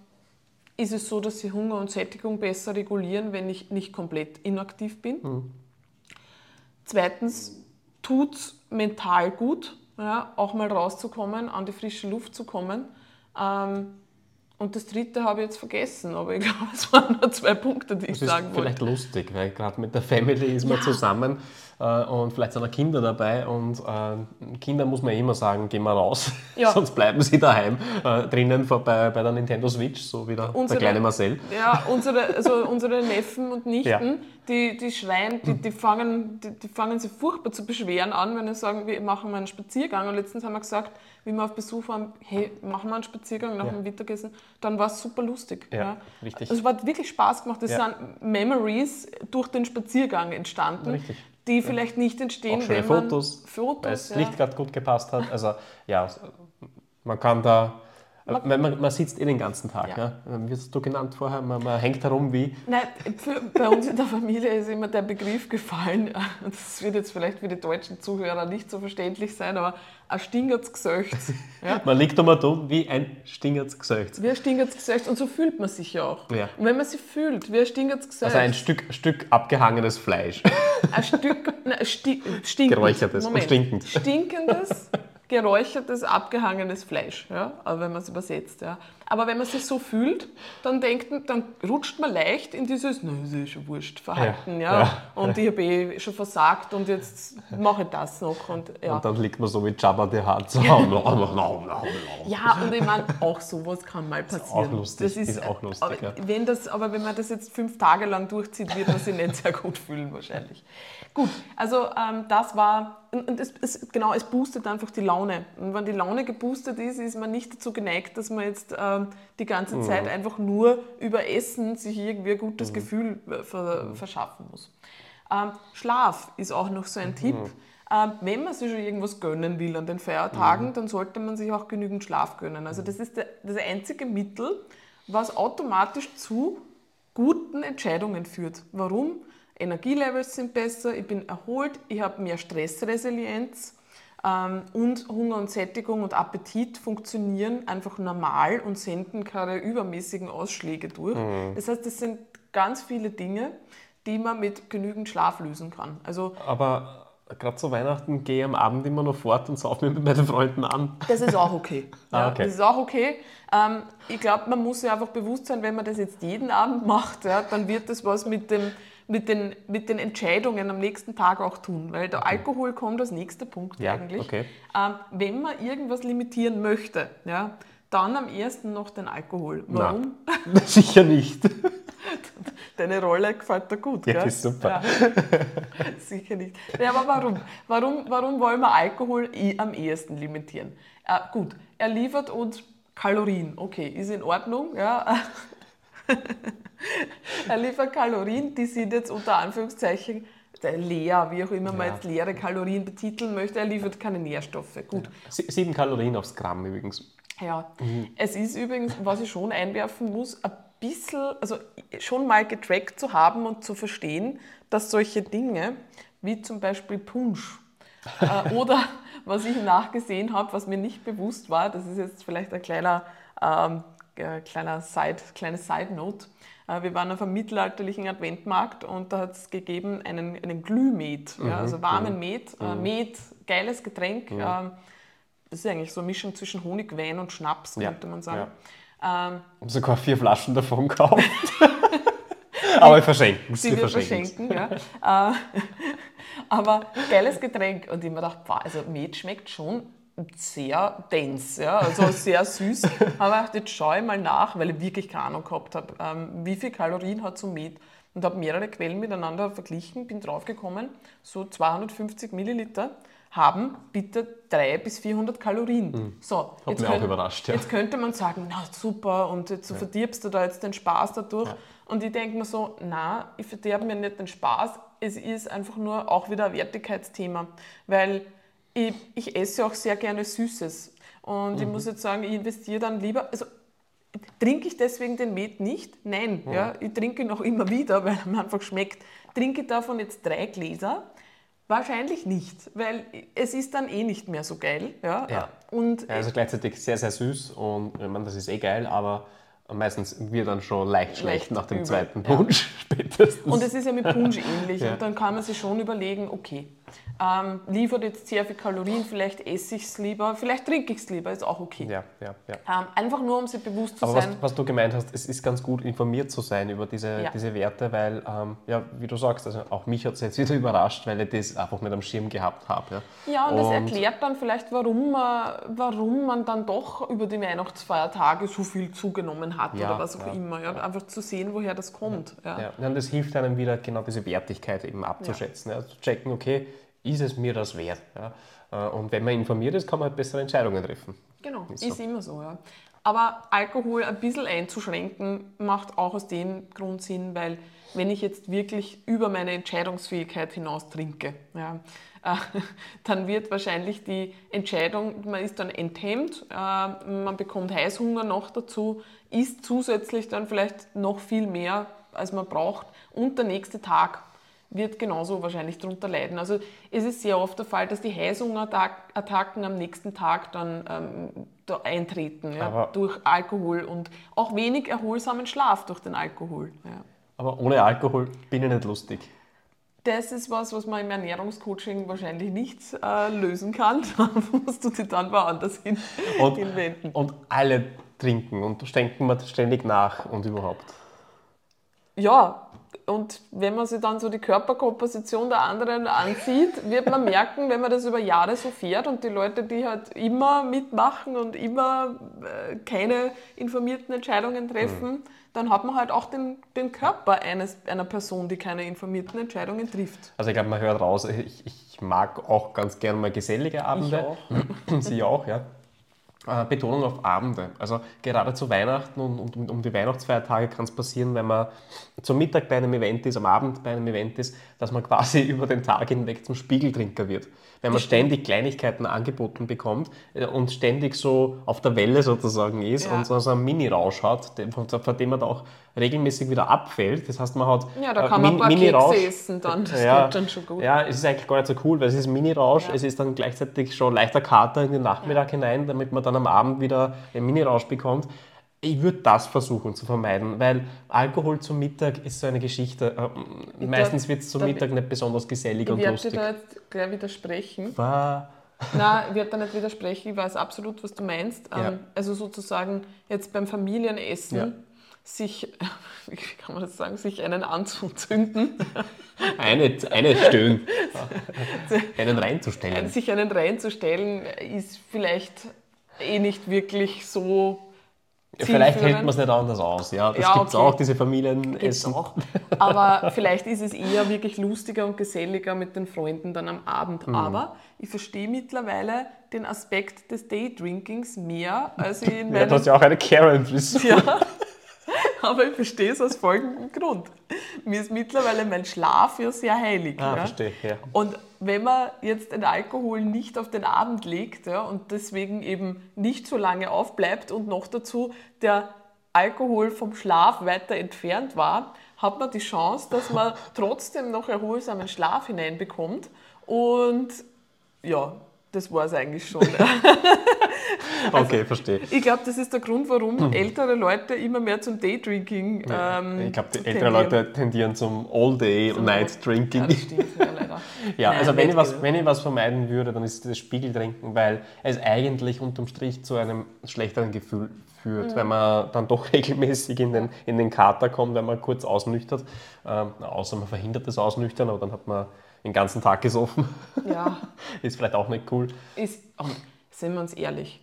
ist es so, dass sie Hunger und Sättigung besser regulieren, wenn ich nicht komplett inaktiv bin. Zweitens tut es mental gut, ja, auch mal rauszukommen, an die frische Luft zu kommen. Ähm, und das dritte habe ich jetzt vergessen, aber ich glaube, es waren nur zwei Punkte, die ich Das ist sagen wollte. vielleicht lustig, weil gerade mit der Family ist man zusammen äh, und vielleicht sind auch Kinder dabei und äh, Kinder muss man immer sagen, gehen wir raus, Ja. sonst bleiben sie daheim äh, drinnen vor, bei, bei der Nintendo Switch, so wie der, Unsere- der kleine Marcel. Ja, unsere, also unsere Neffen und Nichten, Ja. die, die schreien, die, die, fangen, die, die fangen sich furchtbar zu beschweren an, wenn sie sagen, wir machen mal einen Spaziergang. Und letztens haben wir gesagt, wie wir auf Besuch waren, hey, machen wir einen Spaziergang nach Ja. dem Mittagessen. Dann war es super lustig. Ja, richtig. Also es hat wirklich Spaß gemacht. Es Ja. sind Memories durch den Spaziergang entstanden, Richtig. die vielleicht nicht entstehen, Auch wenn man Fotos, Fotos weil das ja. Licht gerade gut gepasst hat. Also ja, man kann da, man, man, man sitzt eh den ganzen Tag. Ja. Ja. Wie hast du genannt vorher? Man, man hängt herum wie Nein, für, bei uns in der Familie ist immer der Begriff gefallen, das wird jetzt vielleicht für die deutschen Zuhörer nicht so verständlich sein, aber ein stingert's Gesöchts. Ja? Man liegt einmal dumm wie ein stingerts Gesäucht. Wie ein stingert's Gesöchts und so fühlt man sich ja auch. Ja. Und wenn man sich fühlt, wie ein stingert's Gesöchts, Also ein Stück, Stück abgehangenes Fleisch. ein Stück, nein, sti stinkend, Geräuchertes und Moment, stinkend. stinkendes, geräuchertes, abgehangenes Fleisch, ja? also wenn man es übersetzt. Ja? Aber wenn man sich so fühlt, dann, denkt, dann rutscht man leicht in dieses, na, ist eh schon wurscht, Verhalten. Ja, Ja, ja. Und ich habe eh schon versagt und jetzt mache ich das noch. Und, ja. Und dann liegt man so wie Jabba. So. no, no. Ja, und ich meine, auch sowas kann mal passieren. auch lustig, ist auch lustig, Aber, ja. wenn das, aber wenn man das jetzt fünf Tage lang durchzieht, wird man sich nicht sehr gut fühlen wahrscheinlich. Gut, also ähm, das war, und es, es, genau, es boostet einfach die Laune. Und wenn die Laune geboostet ist, ist man nicht dazu geneigt, dass man jetzt ähm, die ganze Mhm. Zeit einfach nur über Essen sich irgendwie ein gutes Mhm. Gefühl äh, ver, verschaffen muss. Ähm, Schlaf ist auch noch so ein Tipp. Ähm, wenn man sich schon irgendwas gönnen will an den Feiertagen, dann sollte man sich auch genügend Schlaf gönnen. Also das ist der, das einzige Mittel, was automatisch zu guten Entscheidungen führt. Warum? Energielevels sind besser, ich bin erholt, ich habe mehr Stressresilienz ähm, und Hunger und Sättigung und Appetit funktionieren einfach normal und senden keine übermäßigen Ausschläge durch. Das heißt, das sind ganz viele Dinge, die man mit genügend Schlaf lösen kann. Also Aber gerade zu Weihnachten gehe ich am Abend immer noch fort und saufe mich mit meinen Freunden an. Das ist auch okay. Ah, Ja, okay. Das ist auch okay. Ähm, ich glaube, man muss sich einfach bewusst sein, wenn man das jetzt jeden Abend macht, ja, dann wird das was mit, dem, mit, den, mit den Entscheidungen am nächsten Tag auch tun. Weil der Alkohol kommt als nächster Punkt Ja, eigentlich. okay. Ähm, wenn man irgendwas limitieren möchte, ja, dann am ersten noch den Alkohol. Warum? Sicher nicht. Deine Rolle gefällt dir gut, Ja, gell? ist super. Ja. Sicher nicht. Ja, aber warum? warum? Warum wollen wir Alkohol eh am ehesten limitieren? Äh, gut, er liefert uns Kalorien. Okay, ist in Ordnung. Ja. er liefert Kalorien, die sind jetzt unter Anführungszeichen leer, wie auch immer man Ja. jetzt leere Kalorien betiteln möchte. Er liefert keine Nährstoffe. Gut. Sie- Sieben Kalorien aufs Gramm übrigens. Ja, es ist übrigens, was ich schon einwerfen muss, ein bisschen, also schon mal getrackt zu haben und zu verstehen, dass solche Dinge wie zum Beispiel Punsch äh, oder was ich nachgesehen habe, was mir nicht bewusst war, das ist jetzt vielleicht ein kleiner, ähm, äh, kleiner Side, kleine Side-Note. Äh, wir waren auf einem mittelalterlichen Adventmarkt und da hat es gegeben einen, einen Glühmet, ja, also warmen Met, äh, Met, geiles Getränk. ähm, das ist eigentlich so eine Mischung zwischen Honig, Wein und Schnaps, Ja, könnte man sagen. Ähm, Ich habe sogar vier Flaschen davon gekauft. Aber wir verschenken es. die wir verschenken. Ja. Äh, Aber geiles Getränk. Und ich mir gedacht, also Met schmeckt schon sehr dense, ja, also sehr süß. Aber ich dachte, jetzt schaue ich mal nach, weil ich wirklich keine Ahnung gehabt habe, ähm, wie viel Kalorien hat so Met. Und habe mehrere Quellen miteinander verglichen, bin draufgekommen, so 250 Milliliter haben bitte 300 bis 400 Kalorien. So, Hat mich auch überrascht, ja. jetzt könnte man sagen, na super, und jetzt so verdirbst du da jetzt den Spaß dadurch. Und ich denke mir so, na, ich verderbe mir nicht den Spaß, es ist einfach nur auch wieder ein Wertigkeitsthema, weil ich, ich esse auch sehr gerne Süßes. Und ich muss jetzt sagen, ich investiere dann lieber, also Trinke ich deswegen den Met nicht? Nein, ja. ich trinke ihn auch immer wieder, weil er mir einfach schmeckt. Trinke ich davon jetzt drei Gläser? Wahrscheinlich nicht, weil es ist dann eh nicht mehr so geil. Ja? Ja. Und Ja, also gleichzeitig sehr, sehr süß und ich meine, das ist eh geil, aber meistens wird dann schon leicht schlecht Leicht nach dem übel, zweiten ja. Punsch spätestens. Und es ist ja mit Punsch ähnlich. Ja. Und dann kann man sich schon überlegen, okay, ähm, liefert jetzt sehr viel Kalorien, vielleicht esse ich es lieber, vielleicht trinke ich es lieber, ist auch okay. ja, ja, ja. Ähm, einfach nur, um sich bewusst zu Aber was, sein. was du gemeint hast, es ist ganz gut informiert zu sein über diese, Ja. diese Werte, weil, ähm, ja, wie du sagst, also auch mich hat es jetzt wieder überrascht, weil ich das einfach nicht am Schirm gehabt habe. Ja, Ja, und das erklärt dann vielleicht, warum man, warum man dann doch über die Weihnachtsfeiertage so viel zugenommen hat Ja, oder was auch immer. Ja? Einfach zu sehen, woher das kommt. Ja. Ja, und das hilft einem wieder, genau diese Wertigkeit eben abzuschätzen. Ja. zu checken, okay, ist es mir das wert? Ja? Äh, Und wenn man informiert ist, kann man halt bessere Entscheidungen treffen. Genau, Ist ist, so. immer so. Ja. Aber Alkohol ein bisschen einzuschränken, macht auch aus dem Grund Sinn, weil wenn ich jetzt wirklich über meine Entscheidungsfähigkeit hinaus trinke, ja, äh, dann wird wahrscheinlich die Entscheidung, man ist dann enthemmt, äh, man bekommt Heißhunger noch dazu, isst zusätzlich dann vielleicht noch viel mehr, als man braucht und der nächste Tag wird genauso wahrscheinlich darunter leiden. Also es ist sehr oft der Fall, dass die Heißhungerattacken am nächsten Tag dann ähm, da eintreten ja, durch Alkohol und auch wenig erholsamen Schlaf durch den Alkohol. Ja. Aber ohne Alkohol bin ich nicht lustig. Das ist was, was man im Ernährungscoaching wahrscheinlich nicht äh, lösen kann. Da musst du dich dann woanders hin, Und, hinwenden. und alle trinken und denken mir ständig nach und überhaupt. Ja, und wenn man sich dann so die Körperkomposition der anderen ansieht, wird man merken, wenn man das über Jahre so fährt und die Leute, die halt immer mitmachen und immer äh, keine informierten Entscheidungen treffen, dann hat man halt auch den, den Körper eines, einer Person, die keine informierten Entscheidungen trifft. Also ich glaube, man hört raus, ich, ich mag auch ganz gerne mal gesellige Abende. auch. Sie auch, ja. Äh, Betonung auf Abende. Also gerade zu Weihnachten und, und um- um die Weihnachtsfeiertage kann es passieren, wenn man zum Mittag bei einem Event ist, am Abend bei einem Event ist, dass man quasi über den Tag hinweg zum Spiegeltrinker wird. Wenn man ständig Kleinigkeiten angeboten bekommt äh, und ständig so auf der Welle sozusagen ist Ja. und so, einen Mini-Rausch hat, von, dem man da auch regelmäßig wieder abfällt. Das heißt, man hat Ja, da äh, kann man ein paar. Kekse essen dann. Das ja, geht dann schon gut. Ja, es ist eigentlich gar nicht so cool, weil es ist Mini-Rausch, Ja. es ist dann gleichzeitig schon leichter Kater in den Nachmittag hinein, damit man dann am Abend wieder einen Mini-Rausch bekommt. Ich würde das versuchen zu vermeiden, weil Alkohol zum Mittag ist so eine Geschichte. äh, Meistens wird es zum Mittag nicht besonders gesellig Ich und werde dir lustig. da jetzt gleich widersprechen. War- Nein, ich werde da nicht widersprechen, ich weiß absolut, was du meinst. Ja. Ähm, Also sozusagen jetzt beim Familienessen Ja. sich, wie kann man das sagen, sich einen anzuzünden, Eine, eine Stöhn. einen reinzustellen. sich einen reinzustellen, ist vielleicht eh nicht wirklich so Vielleicht hält man es nicht anders aus. Ja, das Ja, gibt es okay. auch, diese Gibt's Familienessen. auch. Aber vielleicht ist es eher wirklich lustiger und geselliger mit den Freunden dann am Abend. Mhm. Aber ich verstehe mittlerweile den Aspekt des Daydrinkings mehr, als in Ja, meinem du hast ja auch eine Karen-Frisur. Ja, aber ich verstehe es aus folgendem Grund. Mir ist mittlerweile mein Schlaf ja sehr heilig. Ah, ja? verstehe, ja. Und wenn man jetzt den Alkohol nicht auf den Abend legt ja, und deswegen eben nicht so lange aufbleibt und noch dazu der Alkohol vom Schlaf weiter entfernt war, hat man die Chance, dass man trotzdem noch erholsamen Schlaf hineinbekommt. Und ja, das war es eigentlich schon. Okay, verstehe. Ich glaube, das ist der Grund, warum Hm. ältere Leute immer mehr zum Daydrinking ähm, Ich glaube, die älteren tendieren. Leute tendieren zum All-Day-Night-Drinking. Ja, das stimmt, ja, leider. Ja, Nein, also wenn ich, was, wenn ich was vermeiden würde, dann ist es das Spiegeltrinken, weil es eigentlich unterm Strich zu einem schlechteren Gefühl führt, Mhm. wenn man dann doch regelmäßig in den, in den Kater kommt, wenn man kurz ausnüchtert. Ähm, außer man verhindert das Ausnüchtern, aber dann hat man den ganzen Tag gesoffen. Ja, ist vielleicht auch nicht cool. ist, oh, sind wir uns ehrlich.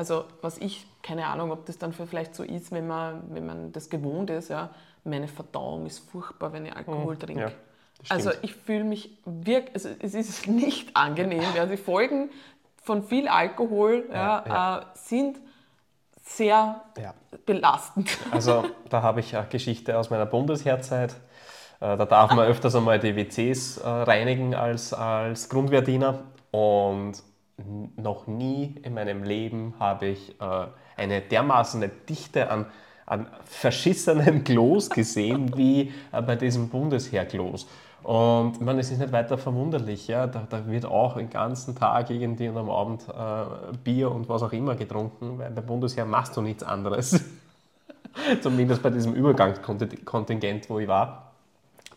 Also, was ich, keine Ahnung, ob das dann vielleicht so ist, wenn man, wenn man das gewohnt ist, ja, meine Verdauung ist furchtbar, wenn ich Alkohol trinke. Ja, also, ich fühle mich wirklich, also, es ist nicht angenehm. Ja, die Folgen von viel Alkohol ja, Ja, Äh, sind sehr belastend. Also da habe ich eine Geschichte aus meiner Bundesheerzeit. Äh, Da darf man öfters einmal die WCs äh, reinigen als, als Grundwehrdiener. Und noch nie in meinem Leben habe ich äh, eine dermaßen Dichte an, an verschissenen Klos gesehen wie äh, bei diesem Bundesheerklos. Und meine, es ist nicht weiter verwunderlich. Ja? Da, da wird auch den ganzen Tag irgendwie und am Abend äh, Bier und was auch immer getrunken, weil beim Bundesheer machst du nichts anderes. Zumindest bei diesem Übergangskontingent, wo ich war.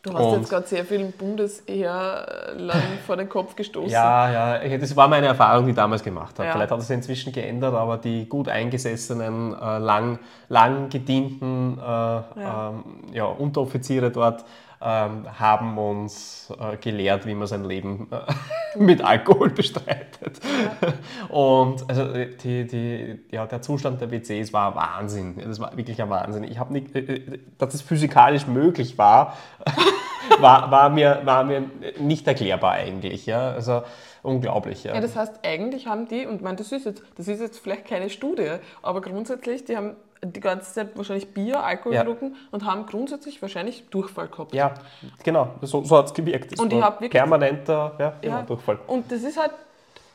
Du hast Und- jetzt gerade sehr vielen Bundesheerlern vor den Kopf gestoßen. Ja, ja, das war meine Erfahrung, die ich damals gemacht habe. Ja. Vielleicht hat es inzwischen geändert, aber die gut eingesessenen, äh, lang, lang gedienten äh, Ja. Ähm, ja, Unteroffiziere dort haben uns äh, gelehrt, wie man sein Leben äh, mit Alkohol bestreitet. Und also äh, die, die, ja, der Zustand der WCs war Wahnsinn. Ja, Das war wirklich ein Wahnsinn. Ich habe nicht, äh, äh, dass es physikalisch möglich war, war, war, mir, war mir nicht erklärbar eigentlich. Ja? Also unglaublich. Ja. Ja, das heißt, eigentlich haben die, und meine, das ist jetzt, das ist jetzt vielleicht keine Studie, aber grundsätzlich, die haben die ganze Zeit wahrscheinlich Bier, Alkohol Ja. getrunken und haben grundsätzlich wahrscheinlich Durchfall gehabt. ja, genau, so, so hat es gewirkt. Es Und ich war hab wirklich- permanenter ja, genau, Ja. Durchfall. Und das ist halt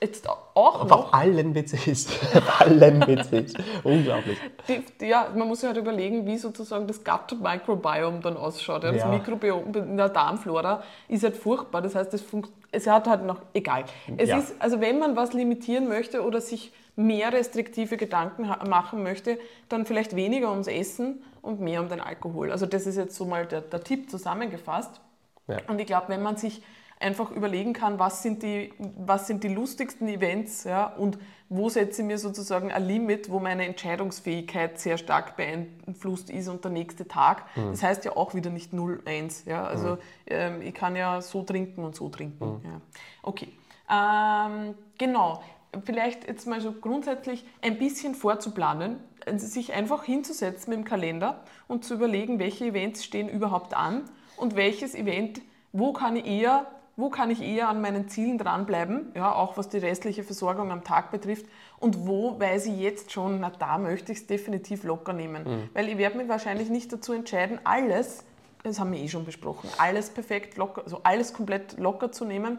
jetzt auch Auf noch, allen WCs. Auf allen WCs. Unglaublich. die, die, ja, man muss sich halt überlegen, wie sozusagen das Gut-Microbiome dann ausschaut. Ja. Das. Mikrobiom in der Darmflora ist halt furchtbar. Das heißt, es, funkt, es hat halt noch, egal. Es Ja. ist, also wenn man was limitieren möchte oder sich mehr restriktive Gedanken machen möchte, dann vielleicht weniger ums Essen und mehr um den Alkohol. Also das ist jetzt so mal der, der Tipp zusammengefasst. Ja. Und ich glaube, wenn man sich einfach überlegen kann, was sind die, was sind die lustigsten Events ja, und wo setze ich mir sozusagen ein Limit, wo meine Entscheidungsfähigkeit sehr stark beeinflusst ist und der nächste Tag. Das heißt ja auch wieder nicht 0-1. Ja? Also ähm, ich kann ja so trinken und so trinken. Ja. Okay, ähm, genau. Vielleicht jetzt mal so grundsätzlich ein bisschen vorzuplanen, also sich einfach hinzusetzen mit dem Kalender und zu überlegen, welche Events stehen überhaupt an und welches Event, wo kann ich eher, wo kann ich eher an meinen Zielen dranbleiben, ja, auch was die restliche Versorgung am Tag betrifft und wo weiß ich jetzt schon, na da möchte ich es definitiv locker nehmen. Weil ich werde mich wahrscheinlich nicht dazu entscheiden, alles, das haben wir eh schon besprochen, alles perfekt locker, also alles komplett locker zu nehmen,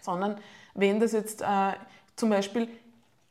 sondern wenn das jetzt äh, zum Beispiel,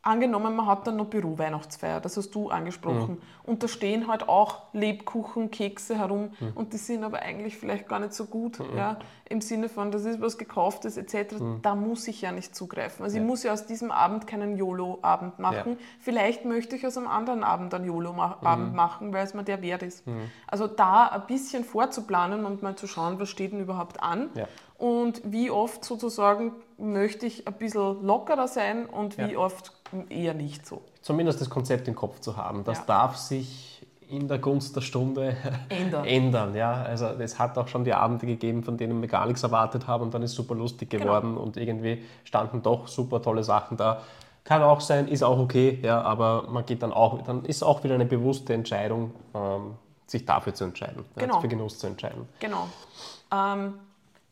angenommen, man hat dann noch Büro-Weihnachtsfeier, das hast du angesprochen, und da stehen halt auch Lebkuchen, Kekse herum und die sind aber eigentlich vielleicht gar nicht so gut, ja, im Sinne von, das ist was Gekauftes etc., da muss ich ja nicht zugreifen. Also ich muss ja aus diesem Abend keinen YOLO-Abend machen, vielleicht möchte ich aus einem anderen Abend einen YOLO-Abend machen, weil es mir der wert ist. Also da ein bisschen vorzuplanen und mal zu schauen, was steht denn überhaupt an? Ja. und wie oft sozusagen möchte ich ein bisschen lockerer sein und wie Ja. oft eher nicht so. Zumindest das Konzept im Kopf zu haben. Das Ja. darf sich in der Gunst der Stunde Ändern. ändern. Ja? Also es hat auch schon die Abende gegeben, von denen wir gar nichts erwartet haben und dann ist super lustig Genau. geworden und irgendwie standen doch super tolle Sachen da. Kann auch sein, ist auch okay, ja, aber man geht dann auch, dann ist auch wieder eine bewusste Entscheidung, ähm, sich dafür zu entscheiden, Genau. ja, für Genuss zu entscheiden. Genau. Ähm,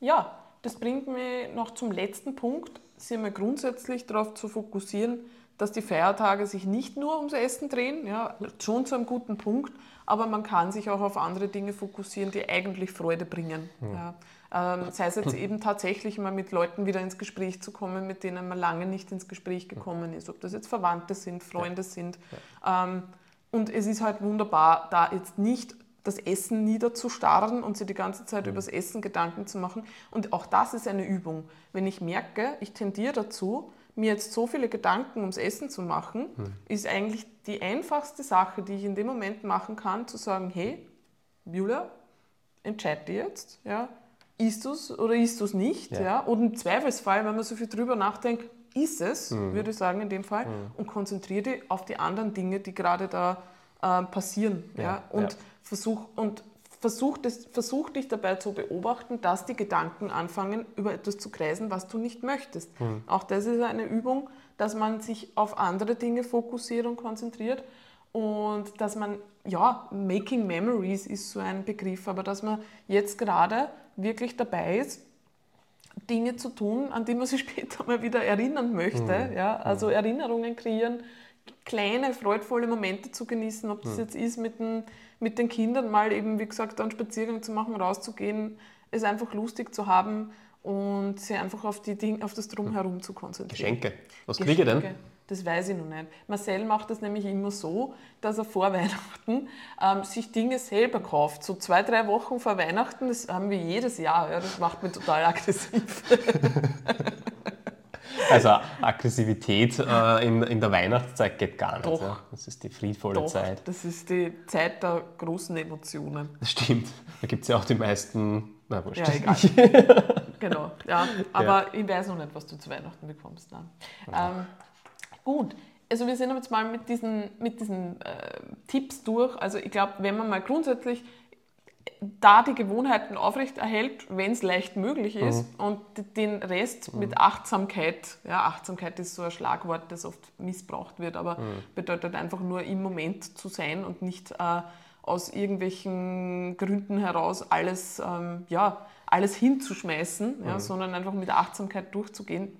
ja, das bringt mich noch zum letzten Punkt, sich einmal grundsätzlich darauf zu fokussieren, dass die Feiertage sich nicht nur ums Essen drehen, ja, schon zu einem guten Punkt, aber man kann sich auch auf andere Dinge fokussieren, die eigentlich Freude bringen. Ja. Ähm, sei es jetzt eben tatsächlich mal mit Leuten wieder ins Gespräch zu kommen, mit denen man lange nicht ins Gespräch gekommen ist, ob das jetzt Verwandte sind, Freunde sind. Ähm, und es ist halt wunderbar, da jetzt nicht das Essen niederzustarren und sich die ganze Zeit über das Essen Gedanken zu machen. Und auch das ist eine Übung. Wenn ich merke, ich tendiere dazu, mir jetzt so viele Gedanken ums Essen zu machen, ist eigentlich die einfachste Sache, die ich in dem Moment machen kann, zu sagen, hey, Julia, entscheide jetzt, ja, isst du es oder isst du es nicht, ja. Ja. Und im Zweifelsfall, wenn man so viel drüber nachdenkt, ist es, Mhm. würde ich sagen in dem Fall, und konzentriere dich auf die anderen Dinge, die gerade da äh, passieren, ja, Ja, und ja. versuch und versuch, das, versuch dich dabei zu beobachten, dass die Gedanken anfangen, über etwas zu kreisen, was du nicht möchtest. Auch das ist eine Übung, dass man sich auf andere Dinge fokussiert und konzentriert und dass man, ja, Making Memories ist so ein Begriff, aber dass man jetzt gerade wirklich dabei ist, Dinge zu tun, an die man sich später mal wieder erinnern möchte. Ja? Also Erinnerungen kreieren, kleine, freudvolle Momente zu genießen, ob das jetzt ist, mit den, mit den Kindern mal eben, wie gesagt, einen Spaziergang zu machen, rauszugehen, es einfach lustig zu haben und sich einfach auf, die Dinge, auf das Drumherum zu konzentrieren. Geschenke. Was kriege ich denn? Das weiß ich noch nicht. Marcel macht das nämlich immer so, dass er vor Weihnachten ähm, sich Dinge selber kauft. So zwei, drei Wochen vor Weihnachten, das haben wir jedes Jahr. Ja, das macht mich total aggressiv. Also Aggressivität äh, in, in der Weihnachtszeit geht gar nicht. Doch. Ja. Das ist die friedvolle Doch, Zeit. das ist die Zeit der großen Emotionen. Das stimmt. Da gibt es ja auch die meisten. Na, wurscht. Ja, egal. genau. Ja, aber ich weiß noch nicht, was du zu Weihnachten bekommst. Nein. Ähm, gut. Also wir sind jetzt mal mit diesen, mit diesen äh, Tipps durch. Also ich glaube, wenn man mal grundsätzlich da die Gewohnheiten aufrechterhält, wenn es leicht möglich ist, und den Rest mit Achtsamkeit, ja, Achtsamkeit ist so ein Schlagwort, das oft missbraucht wird, aber bedeutet einfach nur im Moment zu sein und nicht äh, aus irgendwelchen Gründen heraus alles, ähm, ja, alles hinzuschmeißen, ja, sondern einfach mit Achtsamkeit durchzugehen,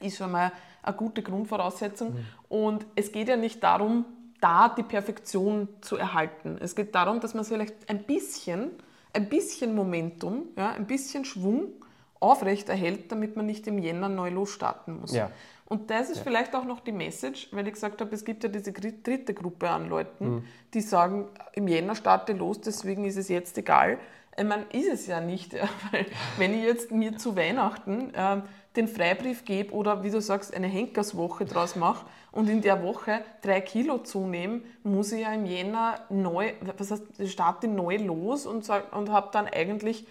ist schon mal eine gute Grundvoraussetzung. Und es geht ja nicht darum, da die Perfektion zu erhalten. Es geht darum, dass man vielleicht ein bisschen, ein bisschen Momentum, ja, ein bisschen Schwung aufrecht erhält, damit man nicht im Jänner neu losstarten muss. Ja. Und das ist vielleicht auch noch die Message, weil ich gesagt habe, es gibt ja diese dritte Gruppe an Leuten, die sagen, im Jänner starte los, deswegen ist es jetzt egal. Ich meine, ist es ja nicht, ja, weil wenn ich jetzt mir zu Weihnachten ähm, den Freibrief gebe oder wie du sagst, eine Henkerswoche draus mache und in der Woche drei Kilo zunehme, muss ich ja im Jänner neu, was heißt, ich starte neu los und, und habe dann eigentlich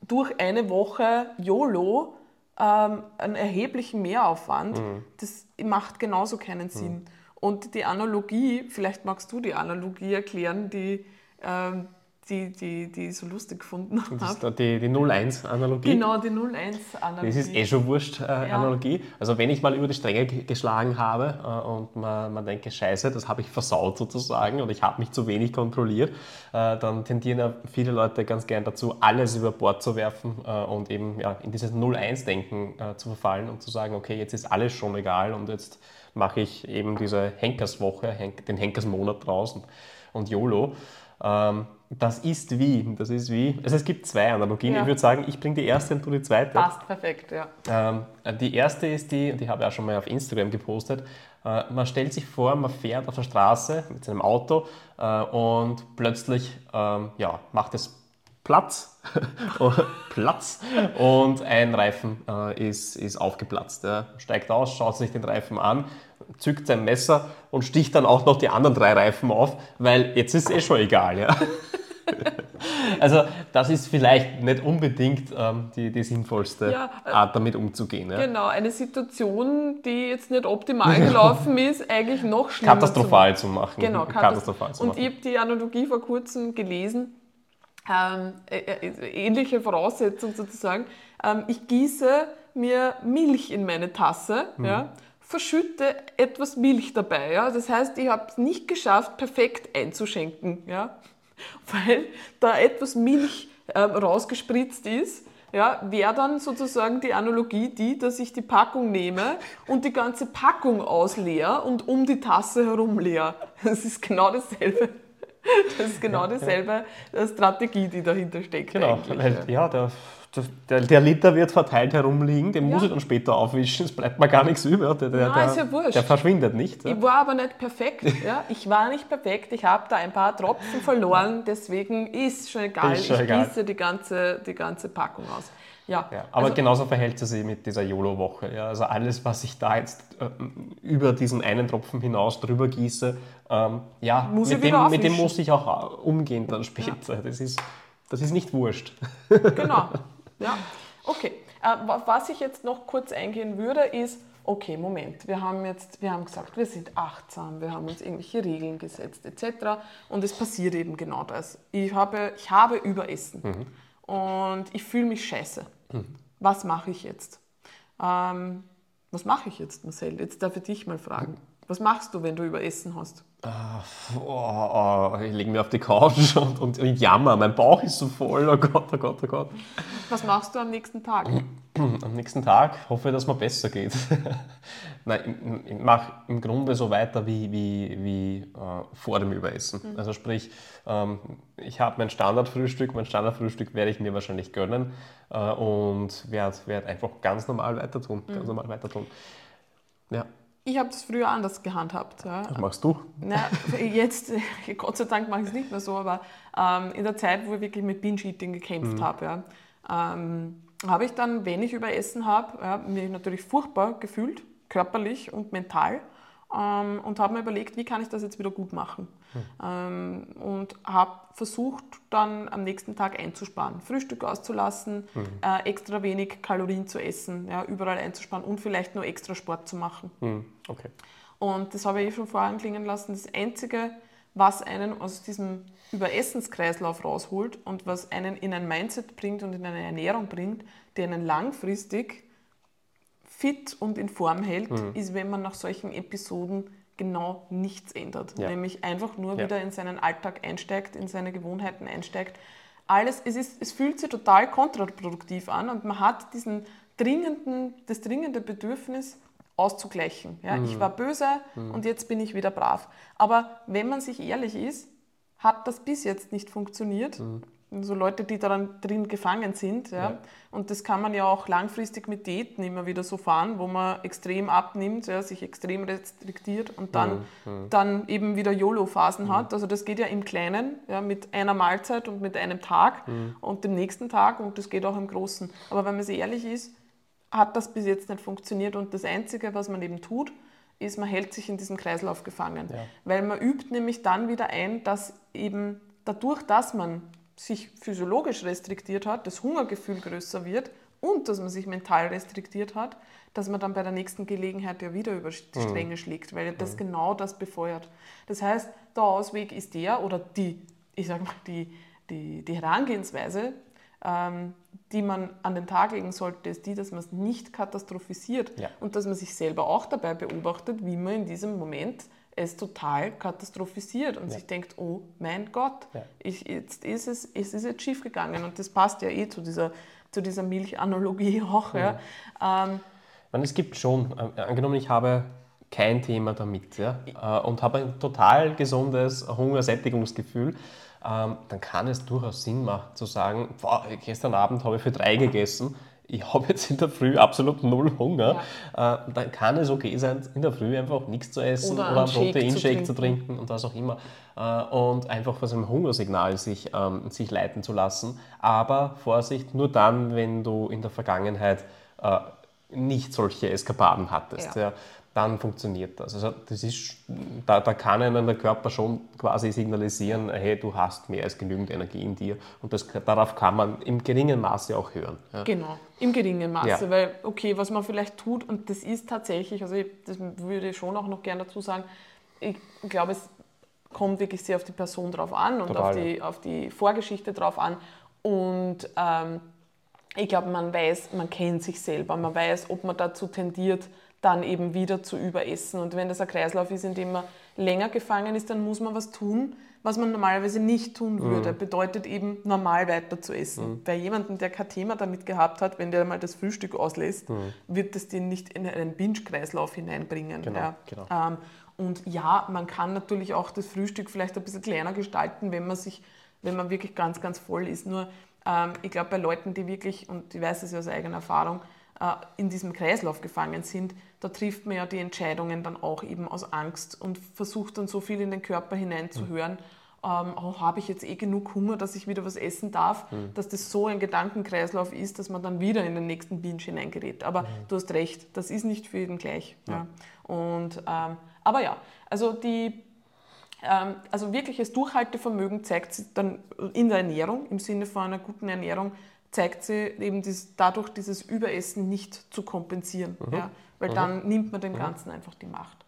durch eine Woche YOLO ähm, einen erheblichen Mehraufwand. Das macht genauso keinen Sinn. Und die Analogie, vielleicht magst du die Analogie erklären, die, ähm, die, die, die ich so lustig gefunden Das ist habe. die, die 01-Analogie. Genau, die 01-Analogie. Das ist eh schon wurscht, äh, Analogie. Also wenn ich mal über die Stränge ge- geschlagen habe äh, und man, man denkt, scheiße, das habe ich versaut sozusagen und ich habe mich zu wenig kontrolliert, äh, dann tendieren ja viele Leute ganz gern dazu, alles über Bord zu werfen äh, und eben ja, in dieses 0-1-Denken äh, zu verfallen und zu sagen, okay, jetzt ist alles schon egal und jetzt mache ich eben diese Henkerswoche, Henk, den Henkersmonat draußen und YOLO. Ähm, das ist wie, das ist wie, also es gibt zwei Analogien. Ja. Ich würde sagen, ich bringe die erste und du die zweite. Passt perfekt, ja. Ähm, die erste ist die, die habe ich auch schon mal auf Instagram gepostet. Äh, man stellt sich vor, man fährt auf der Straße mit seinem Auto äh, und plötzlich ähm, ja, macht es Platz, Platz und ein Reifen äh, ist, ist aufgeplatzt. Er steigt aus, schaut sich den Reifen an, zückt sein Messer und sticht dann auch noch die anderen drei Reifen auf, weil jetzt ist es eh schon egal. Ja? Also das ist vielleicht nicht unbedingt ähm, die, die sinnvollste Ja, äh, Art, damit umzugehen. Ja? Genau, eine Situation, die jetzt nicht optimal gelaufen ist, eigentlich noch schlimmer. Katastrophal zu machen. Genau, katastrophal zu Und machen. ich habe die Analogie vor kurzem gelesen, ähm, äh, äh, ähnliche Voraussetzung sozusagen. Ähm, ich gieße mir Milch in meine Tasse, Mhm. ja, verschütte etwas Milch dabei. Ja? Das heißt, ich habe es nicht geschafft, perfekt einzuschenken, ja? weil da etwas Milch äh, rausgespritzt ist. Ja, wäre dann sozusagen die Analogie die, dass ich die Packung nehme und die ganze Packung ausleer und um die Tasse herum leer. Das ist genau dasselbe. Das ist genau dieselbe Strategie, die dahinter steckt. Genau, weil, ja, der der, der, Liter wird verteilt herumliegen, den ja. muss ich dann später aufwischen, es bleibt mir gar nichts über. Der, der, Nein, ist ja wurscht. der verschwindet nicht. Ja. Ich war aber nicht perfekt. Ja? Ich war nicht perfekt, ich habe da ein paar Tropfen verloren, deswegen ist schon egal, ist schon ich egal. gieße die ganze, die ganze Packung aus. Ja, ja, aber also, genauso verhält es sich mit dieser YOLO-Woche. Ja, also alles, was ich da jetzt äh, über diesen einen Tropfen hinaus drüber gieße, ähm, ja, mit dem, mit, dem, muss ich auch äh, umgehen dann später. Ja. Das, ist, das ist nicht wurscht. Genau. Ja, okay. Äh, was ich jetzt noch kurz eingehen würde, ist, okay, Moment, wir haben jetzt, wir haben gesagt, wir sind achtsam, wir haben uns irgendwelche Regeln gesetzt etc. Und es passiert eben genau das. Ich habe, ich habe Überessen mhm. Und ich fühle mich scheiße. Mhm. Was mache ich jetzt? Ähm, was mache ich jetzt, Marcel? Jetzt darf ich dich mal fragen. Was machst du, wenn du Überessen hast? Oh, oh, ich lege mich auf die Couch und, und, und jammer, mein Bauch ist so voll, oh Gott, oh Gott, oh Gott. Was machst du am nächsten Tag? Am nächsten Tag hoffe ich, dass mir besser geht. Nein, ich, ich mache im Grunde so weiter wie, wie, wie äh, vor dem Überessen. Mhm. Also sprich, ähm, ich habe mein Standardfrühstück, mein Standardfrühstück werde ich mir wahrscheinlich gönnen äh, und werde werd einfach ganz normal weiter tun, mhm. ganz normal weiter tun. Ja. Ich habe das früher anders gehandhabt. Ja. Was machst du? Na, jetzt, Gott sei Dank mache ich es nicht mehr so, aber ähm, in der Zeit, wo ich wirklich mit Binge-Eating gekämpft mhm. habe, ja, ähm, habe ich dann, wenn ich überessen habe, ja, mich natürlich furchtbar gefühlt, körperlich und mental ähm, und habe mir überlegt, wie kann ich das jetzt wieder gut machen. Mhm. Ähm, und habe versucht, dann am nächsten Tag einzusparen, Frühstück auszulassen, mhm. äh, extra wenig Kalorien zu essen, ja, überall einzusparen und vielleicht nur extra Sport zu machen. Mhm. Okay. Und das habe ich eh schon vorher klingen lassen. Das Einzige, was einen aus diesem Überessenskreislauf rausholt und was einen in ein Mindset bringt und in eine Ernährung bringt, die einen langfristig fit und in Form hält, mhm. ist, wenn man nach solchen Episoden genau nichts ändert. Ja. Nämlich einfach nur ja. wieder in seinen Alltag einsteigt, in seine Gewohnheiten einsteigt. Alles, es, ist, es fühlt sich total kontraproduktiv an und man hat diesen dringenden, das dringende Bedürfnis, auszugleichen. Ja, mhm. Ich war böse mhm. und jetzt bin ich wieder brav. Aber wenn man sich ehrlich ist, hat das bis jetzt nicht funktioniert. Mhm so Leute, die daran drin gefangen sind. Ja. ja. Und das kann man ja auch langfristig mit Diäten immer wieder so fahren, wo man extrem abnimmt, ja, sich extrem restriktiert und dann, mhm. dann eben wieder YOLO-Phasen mhm. hat. Also das geht ja im Kleinen, ja, mit einer Mahlzeit und mit einem Tag mhm. und dem nächsten Tag und das geht auch im Großen. Aber wenn man sich ehrlich ist, hat das bis jetzt nicht funktioniert und das Einzige, was man eben tut, ist, man hält sich in diesem Kreislauf gefangen. Ja. Weil man übt nämlich dann wieder ein, dass eben dadurch, dass man sich physiologisch restriktiert hat, das Hungergefühl größer wird und dass man sich mental restriktiert hat, dass man dann bei der nächsten Gelegenheit ja wieder über die mhm. Stränge mhm. schlägt, weil das mhm. genau das befeuert. Das heißt, der Ausweg ist der oder die, ich sag mal, die, die, die Herangehensweise, ähm, die man an den Tag legen sollte, ist die, dass man es nicht katastrophisiert ja. und dass man sich selber auch dabei beobachtet, wie man in diesem Moment es total katastrophisiert und ja. sich denkt, oh mein Gott, ja. ich, jetzt ist es, es ist jetzt schief gegangen und das passt ja eh zu dieser, zu dieser Milchanalogie auch. Ja. ja. Ähm, meine, es gibt schon, äh, angenommen ich habe kein Thema damit ja, äh, und habe ein total gesundes Hungersättigungsgefühl, ähm, dann kann es durchaus Sinn machen zu sagen, boah, gestern Abend habe ich für drei gegessen, ich habe jetzt in der Früh absolut null Hunger, ja. äh, dann kann es okay sein, in der Früh einfach nichts zu essen oder, oder einen Proteinshake zu, trinken und was auch immer äh, und einfach von einem Hungersignal sich, ähm, sich leiten zu lassen. Aber Vorsicht, nur dann, wenn du in der Vergangenheit äh, nicht solche Eskapaden hattest. Ja. Ja dann funktioniert das. Also das ist, da, da kann einem der Körper schon quasi signalisieren, hey, du hast mehr als genügend Energie in dir. Und das, darauf kann man im geringen Maße auch hören. Ja. Genau, im geringen Maße. Ja. Weil, okay, was man vielleicht tut, und das ist tatsächlich, also ich, das würde ich schon auch noch gerne dazu sagen, ich glaube, es kommt wirklich sehr auf die Person drauf an und Total, auf, die, ja. auf die Vorgeschichte drauf an. Und ähm, ich glaube, man weiß, man kennt sich selber, man weiß, ob man dazu tendiert, dann eben wieder zu überessen. Und wenn das ein Kreislauf ist, in dem man länger gefangen ist, dann muss man was tun, was man normalerweise nicht tun würde. Mhm. Bedeutet eben normal weiter zu essen. Mhm. Bei jemandem, der kein Thema damit gehabt hat, wenn der mal das Frühstück auslässt, mhm. wird das den nicht in einen Binge-Kreislauf hineinbringen. Genau, ja. genau. Ähm, und ja, man kann natürlich auch das Frühstück vielleicht ein bisschen kleiner gestalten, wenn man sich, wenn man wirklich ganz, ganz voll ist. Nur ähm, ich glaube, bei Leuten, die wirklich, und ich weiß es ja aus eigener Erfahrung, in diesem Kreislauf gefangen sind, da trifft man ja die Entscheidungen dann auch eben aus Angst und versucht dann so viel in den Körper hineinzuhören. Mhm. Oh, habe ich jetzt eh genug Hunger, dass ich wieder was essen darf, mhm. dass das so ein Gedankenkreislauf ist, dass man dann wieder in den nächsten Binge hineingerät. Aber mhm. du hast recht, das ist nicht für jeden gleich. Ja. Ja. Und, ähm, aber ja, also die ähm, also wirkliches Durchhaltevermögen zeigt sich dann in der Ernährung, im Sinne von einer guten Ernährung, zeigt sie eben dies, dadurch, dieses Überessen nicht zu kompensieren. Mhm. Ja, weil mhm. dann nimmt man dem mhm. Ganzen einfach die Macht.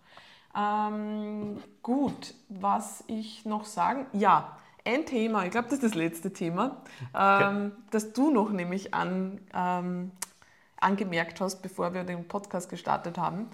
Ähm, gut, was ich noch sagen, ja, ein Thema, ich glaube, das ist das letzte Thema, ähm, das du noch nämlich an, ähm, angemerkt hast, bevor wir den Podcast gestartet haben,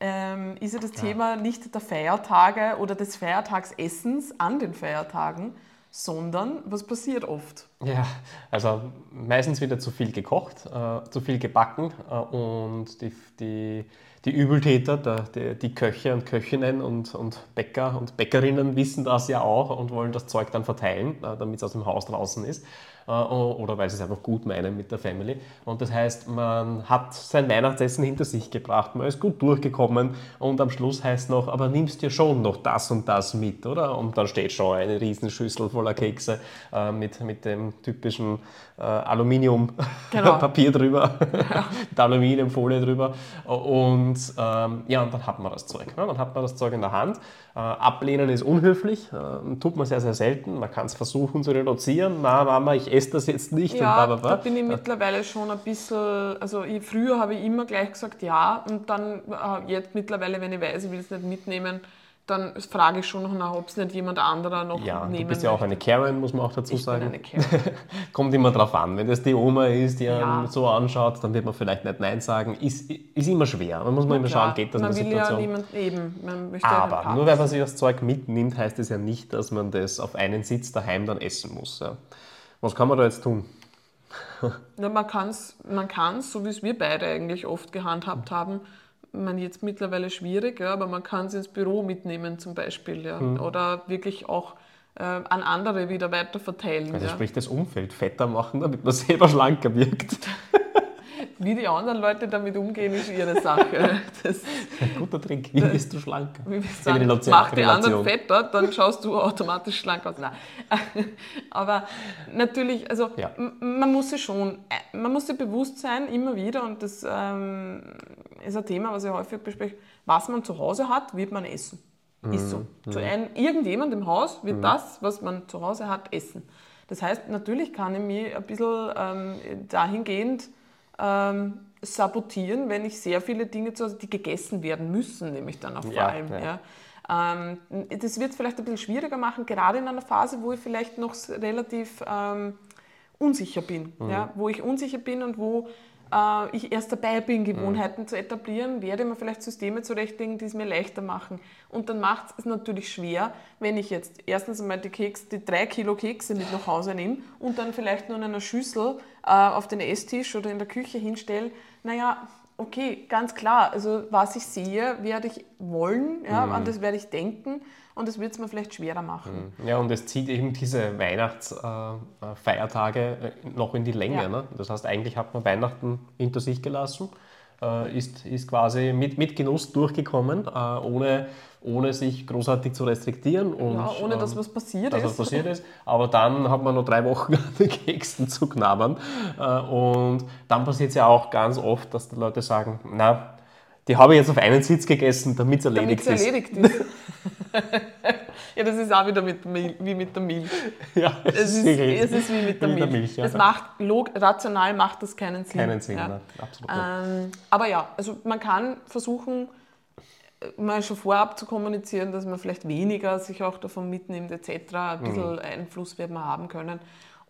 ähm, ist ja das ja. Thema nicht der Feiertage oder des Feiertagsessens an den Feiertagen, sondern was passiert oft? Ja, also meistens wieder zu viel gekocht, äh, zu viel gebacken äh, und die, die, die Übeltäter, der, die, die, Köche und Köchinnen und, und Bäcker und Bäckerinnen wissen das ja auch und wollen das Zeug dann verteilen, äh, damit es aus dem Haus draußen ist. Äh, oder weil sie es einfach gut meinen mit der Family. Und das heißt, man hat sein Weihnachtsessen hinter sich gebracht, man ist gut durchgekommen und am Schluss heißt noch, aber nimmst dir schon noch das und das mit, oder? Und dann steht schon eine Riesenschüssel voller Kekse äh, mit, mit dem typischen äh, Aluminiumpapier genau. drüber, ja. mit Aluminiumfolie drüber. Und ähm, ja, und dann hat man das Zeug. Ne? Dann hat man das Zeug in der Hand. Äh, ablehnen ist unhöflich, äh, tut man sehr, sehr selten. Man kann es versuchen zu reduzieren. Na, Mama, ich esse das jetzt nicht. Ja, und da bin ich mittlerweile schon ein bisschen, also ich, früher habe ich immer gleich gesagt ja und dann äh, jetzt mittlerweile, wenn ich weiß, ich will es nicht mitnehmen, dann frage ich schon noch nach, ob es nicht jemand anderer noch ja, nehmen du bist ja auch eine Karen, muss man auch dazu ich sagen. Bin eine Karen. Kommt immer drauf an. Wenn das die Oma ist, die ja. einen so anschaut, dann wird man vielleicht nicht Nein sagen. Ist, ist immer schwer. Man muss man immer klar. schauen, geht das man in der Situation. Ja niemand eben. Man möchte Aber ja nur weil man sich das Zeug mitnimmt, heißt es ja nicht, dass man das auf einen Sitz daheim dann essen muss. Ja. Was kann man da jetzt tun? ja, man kann es, man so wie es wir beide eigentlich oft gehandhabt haben, man jetzt mittlerweile schwierig, ja, aber man kann es ins Büro mitnehmen zum Beispiel ja, mhm. oder wirklich auch äh, an andere wieder weiter verteilen. Also ja. sprich das Umfeld fetter machen, damit man selber schlanker wirkt. Wie die anderen Leute damit umgehen, ist ihre Sache. Das, ein guter Trick. Wie wirst du schlanker? Wie wir sagen, mach die anderen fetter, dann schaust du automatisch schlank aus. Nein. Aber natürlich, also ja. man muss sich schon, äh, man muss sich bewusst sein, immer wieder, und das ähm, ist ein Thema, was ich häufig bespreche, was man zu Hause hat, wird man essen. Mhm. Ist so. Mhm. Zu einem, irgendjemand im Haus wird mhm. das, was man zu Hause hat, essen. Das heißt, natürlich kann ich mich ein bisschen ähm, dahingehend ähm, sabotieren, wenn ich sehr viele Dinge zu Hause, die gegessen werden müssen, nämlich dann auch vor ja, allem. Ja. ja. Ähm, das wird es vielleicht ein bisschen schwieriger machen, gerade in einer Phase, wo ich vielleicht noch relativ ähm, unsicher bin, mhm. ja, wo ich unsicher bin und wo äh, ich erst dabei bin, Gewohnheiten mhm. zu etablieren, werde mir vielleicht Systeme zurechtlegen, die es mir leichter machen. Und dann macht es natürlich schwer, wenn ich jetzt erstens einmal die, Keks, die drei Kilo Kekse mit nach Hause nehme und dann vielleicht nur in einer Schüssel äh, auf den Esstisch oder in der Küche hinstelle. Naja, okay, ganz klar. Also was ich sehe, werde ich wollen, ja, mhm. an das werde ich denken und das wird es mir vielleicht schwerer machen. Mhm. Ja, und es zieht eben diese Weihnachtsfeiertage äh, äh, noch in die Länge. Ja. Ne? Das heißt, eigentlich hat man Weihnachten hinter sich gelassen, äh, ist, ist quasi mit, mit Genuss durchgekommen, ohne, ohne sich großartig zu restriktieren. Und, ja, ohne dass ähm, was passiert dass ist. Was passiert ist. Aber dann hat man noch drei Wochen an den Keksen zu knabbern. Und dann passiert es ja auch ganz oft, dass die Leute sagen, na, die habe ich jetzt auf einen Sitz gegessen, damit es erledigt, erledigt ist. ja, das ist auch wieder mit, wie mit der Milch. Ja, es, es, ist, es ist wie mit der wie Milch. Milch ja. Es macht, rational macht das keinen Sinn. Keinen Sinn, ja. ne? absolut. Ähm, aber ja, also man kann versuchen, äh, mal schon vorab zu kommunizieren, dass man vielleicht weniger sich auch davon mitnimmt etc. Ein bisschen mhm. Einfluss wird man haben können.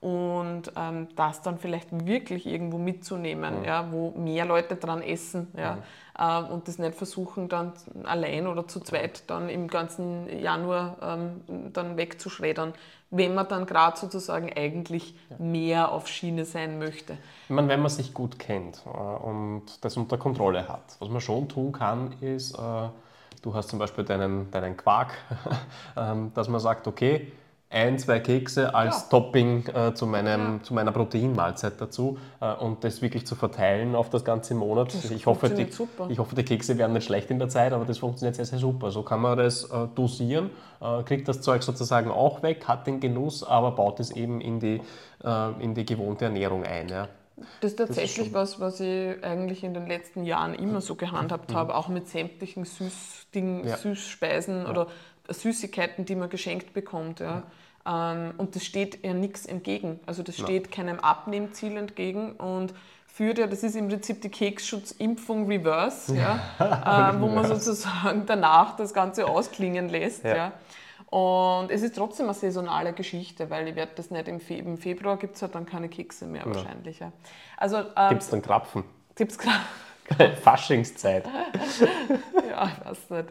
Und ähm, das dann vielleicht wirklich irgendwo mitzunehmen, mhm. ja, wo mehr Leute dran essen ja, mhm. äh, und das nicht versuchen dann allein oder zu zweit dann im ganzen Januar ähm, dann wegzuschreddern, wenn man dann gerade sozusagen eigentlich ja. mehr auf Schiene sein möchte. Ich meine, wenn man sich gut kennt äh, und das unter Kontrolle hat, was man schon tun kann, ist, äh, du hast zum Beispiel deinen, deinen Quark, ähm, dass man sagt, okay, ein, zwei Kekse als ja. Topping äh, zu, meinem, ja. zu meiner Proteinmahlzeit dazu äh, und das wirklich zu verteilen auf das ganze Monat. Das ich, hoffe, die, super. ich hoffe, die Kekse werden nicht schlecht in der Zeit, aber das funktioniert sehr, sehr super. So kann man das äh, dosieren, äh, kriegt das Zeug sozusagen auch weg, hat den Genuss, aber baut es eben in die, äh, in die gewohnte Ernährung ein. Ja. Das ist tatsächlich das ist was, was ich eigentlich in den letzten Jahren immer so gehandhabt mhm. habe, auch mit sämtlichen Süßding, ja. Süßspeisen ja. oder Süßigkeiten, die man geschenkt bekommt. Ja. Ähm, und das steht ja nichts entgegen. Also das steht keinem Abnehmziel entgegen und führt ja, das ist im Prinzip die Keksschutzimpfung Reverse, ja, äh, wo man sozusagen danach das Ganze ausklingen lässt. Ja. ja. Und es ist trotzdem eine saisonale Geschichte, weil ich werde das nicht im, Fe im Februar gibt es halt dann keine Kekse mehr ja. wahrscheinlich. Ja. Also, ähm, gibt es dann Krapfen? Gibt es Krapfen? Faschingszeit. ja, ich weiß nicht.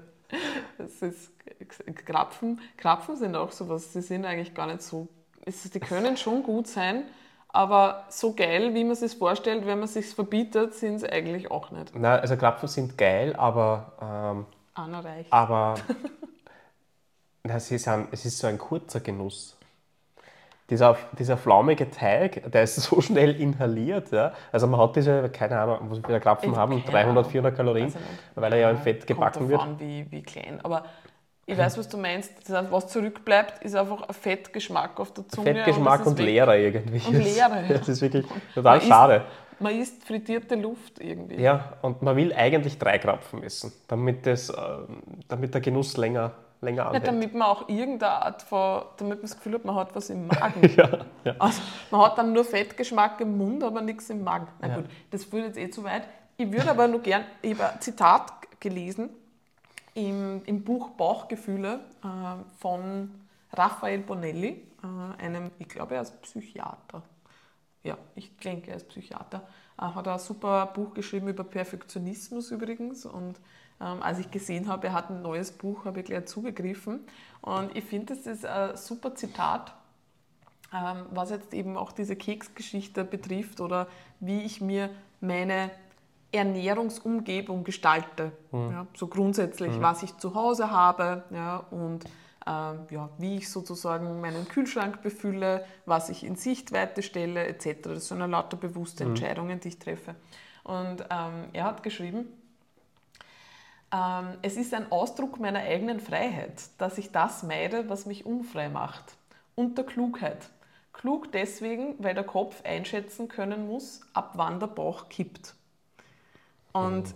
Es ist Krapfen, Krapfen sind auch sowas, sie sind eigentlich gar nicht so, die können schon gut sein, aber so geil, wie man sich vorstellt, wenn man es sich verbietet, sind sie eigentlich auch nicht. Nein, also Krapfen sind geil, aber... Ähm, Anna reich. Aber na, sie sind, es ist so ein kurzer Genuss dieser, dieser flaumige Teig, der ist so schnell inhaliert. Ja? Also man hat diese, keine Ahnung, was wir Krapfen haben, 300, 400 Kalorien, also weil er ja in Fett gebacken wird. An, wie, wie klein. Aber ich weiß, was du meinst. Das, was zurückbleibt, ist einfach ein Fettgeschmack auf der Zunge. Fettgeschmack und, und Leere irgendwie. Und Leere. Ja. Das ist wirklich total man schade. Isst, man isst frittierte Luft irgendwie. Ja, und man will eigentlich drei Krapfen essen, damit, das, äh, damit der Genuss länger länger anhält. Ja, damit man auch irgendeine Art von, damit man das Gefühl hat, man hat was im Magen. ja, ja. Also man hat dann nur Fettgeschmack im Mund, aber nichts im Magen. Na gut, das führt jetzt eh zu weit. Ich würde aber nur gern, ich habe ein Zitat gelesen im, im Buch Bauchgefühle äh, von Raphael Bonelli, äh, einem, ich glaube, er ist Psychiater. Ja, ich denke, er ist Psychiater. Er äh, hat ein super Buch geschrieben über Perfektionismus übrigens und ähm, als ich gesehen habe, er hat ein neues Buch, habe ich gleich zugegriffen. Und ich finde, das ist ein super Zitat, ähm, was jetzt eben auch diese Keksgeschichte betrifft oder wie ich mir meine Ernährungsumgebung gestalte. Mhm. Ja, so grundsätzlich, mhm. was ich zu Hause habe ja, und ähm, ja, wie ich sozusagen meinen Kühlschrank befülle, was ich in Sichtweite stelle, etc. Das sind lauter bewusste mhm. Entscheidungen, die ich treffe. Und ähm, er hat geschrieben, ähm, es ist ein Ausdruck meiner eigenen Freiheit, dass ich das meide, was mich unfrei macht. Und der Klugheit. Klug deswegen, weil der Kopf einschätzen können muss, ab wann der Bauch kippt. Und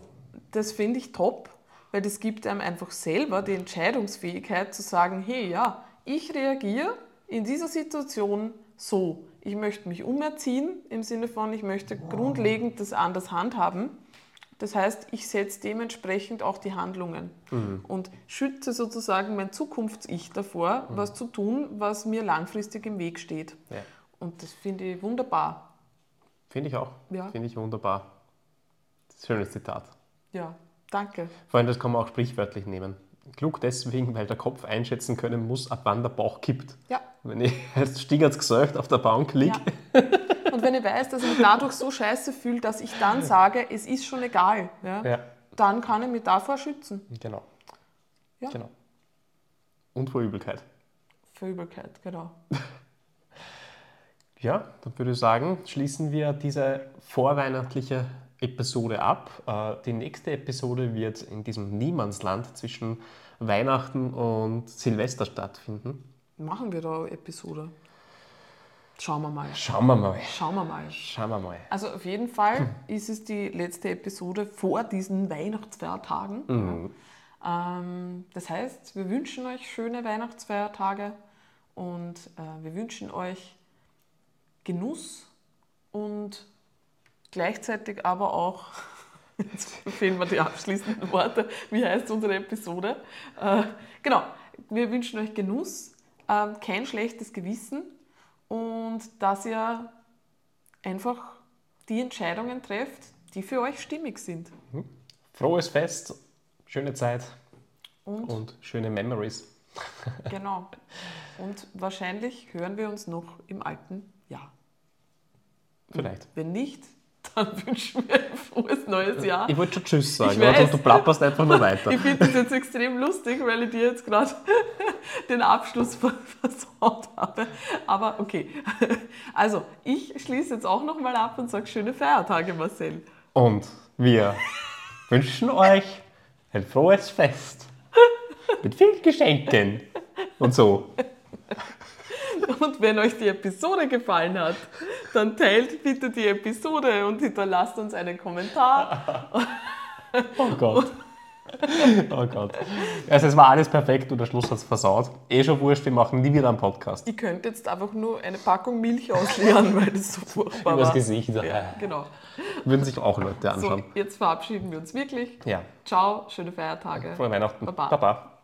das finde ich top, weil das gibt einem einfach selber die Entscheidungsfähigkeit zu sagen, hey ja, ich reagiere in dieser Situation so. Ich möchte mich umerziehen im Sinne von, ich möchte grundlegend das anders handhaben das heißt, ich setze dementsprechend auch die Handlungen mhm. und schütze sozusagen mein Zukunfts-Ich davor, mhm. was zu tun, was mir langfristig im Weg steht. Ja. Und das finde ich wunderbar. Finde ich auch. Ja. Finde ich wunderbar. Schönes Zitat. Ja, danke. Vor allem, das kann man auch sprichwörtlich nehmen. Klug deswegen, weil der Kopf einschätzen können muss, ab wann der Bauch kippt. Ja. Wenn ich als Stingert's gesagt auf der Bank liege. Ja. Und wenn ich weiß, dass ich mich dadurch so scheiße fühle, dass ich dann sage, es ist schon egal, ja, ja. dann kann ich mich davor schützen. Genau. Ja. genau. Und vor Übelkeit. Vor Übelkeit, genau. ja, dann würde ich sagen, schließen wir diese vorweihnachtliche Episode ab. Äh, die nächste Episode wird in diesem Niemandsland zwischen Weihnachten und Silvester stattfinden. Machen wir da Episode? Schauen wir mal. Schauen wir mal. Schauen wir mal. Schauen wir mal. Also auf jeden Fall hm. ist es die letzte Episode vor diesen Weihnachtsfeiertagen. Mhm. Ähm, das heißt, wir wünschen euch schöne Weihnachtsfeiertage und äh, wir wünschen euch Genuss und gleichzeitig aber auch, jetzt fehlen mir die abschließenden Worte, wie heißt unsere Episode? Äh, genau, wir wünschen euch Genuss, äh, kein schlechtes Gewissen und dass ihr einfach die Entscheidungen trefft, die für euch stimmig sind. Frohes Fest, schöne Zeit Und und schöne Memories. genau. Und wahrscheinlich hören wir uns noch im alten Jahr. Vielleicht. Wenn nicht, dann wünschen wir ein frohes neues Jahr. Ich wollte schon Tschüss sagen, weiß. du, du plapperst einfach nur weiter. Ich finde das jetzt extrem lustig, weil ich dir jetzt gerade den Abschluss ver- versaut habe. Aber okay. Also, ich schließe jetzt auch nochmal ab und sage schöne Feiertage, Marcel. Und wir wünschen euch ein frohes Fest. Mit vielen Geschenken. Und so. Und wenn euch die Episode gefallen hat, dann teilt bitte die Episode und hinterlasst uns einen Kommentar. Oh Gott. Oh Gott. Also es war alles perfekt und der Schluss hat es versaut. Eh schon wurscht, wir machen nie wieder einen Podcast. Ich könnte jetzt einfach nur eine Packung Milch ausleeren, weil das so furchtbar Übers war. Gesicht. Ja, genau. Würden sich auch Leute So, anschauen. jetzt verabschieden wir uns wirklich. Ja. Ciao, schöne Feiertage. Frohe Weihnachten. Baba. Baba.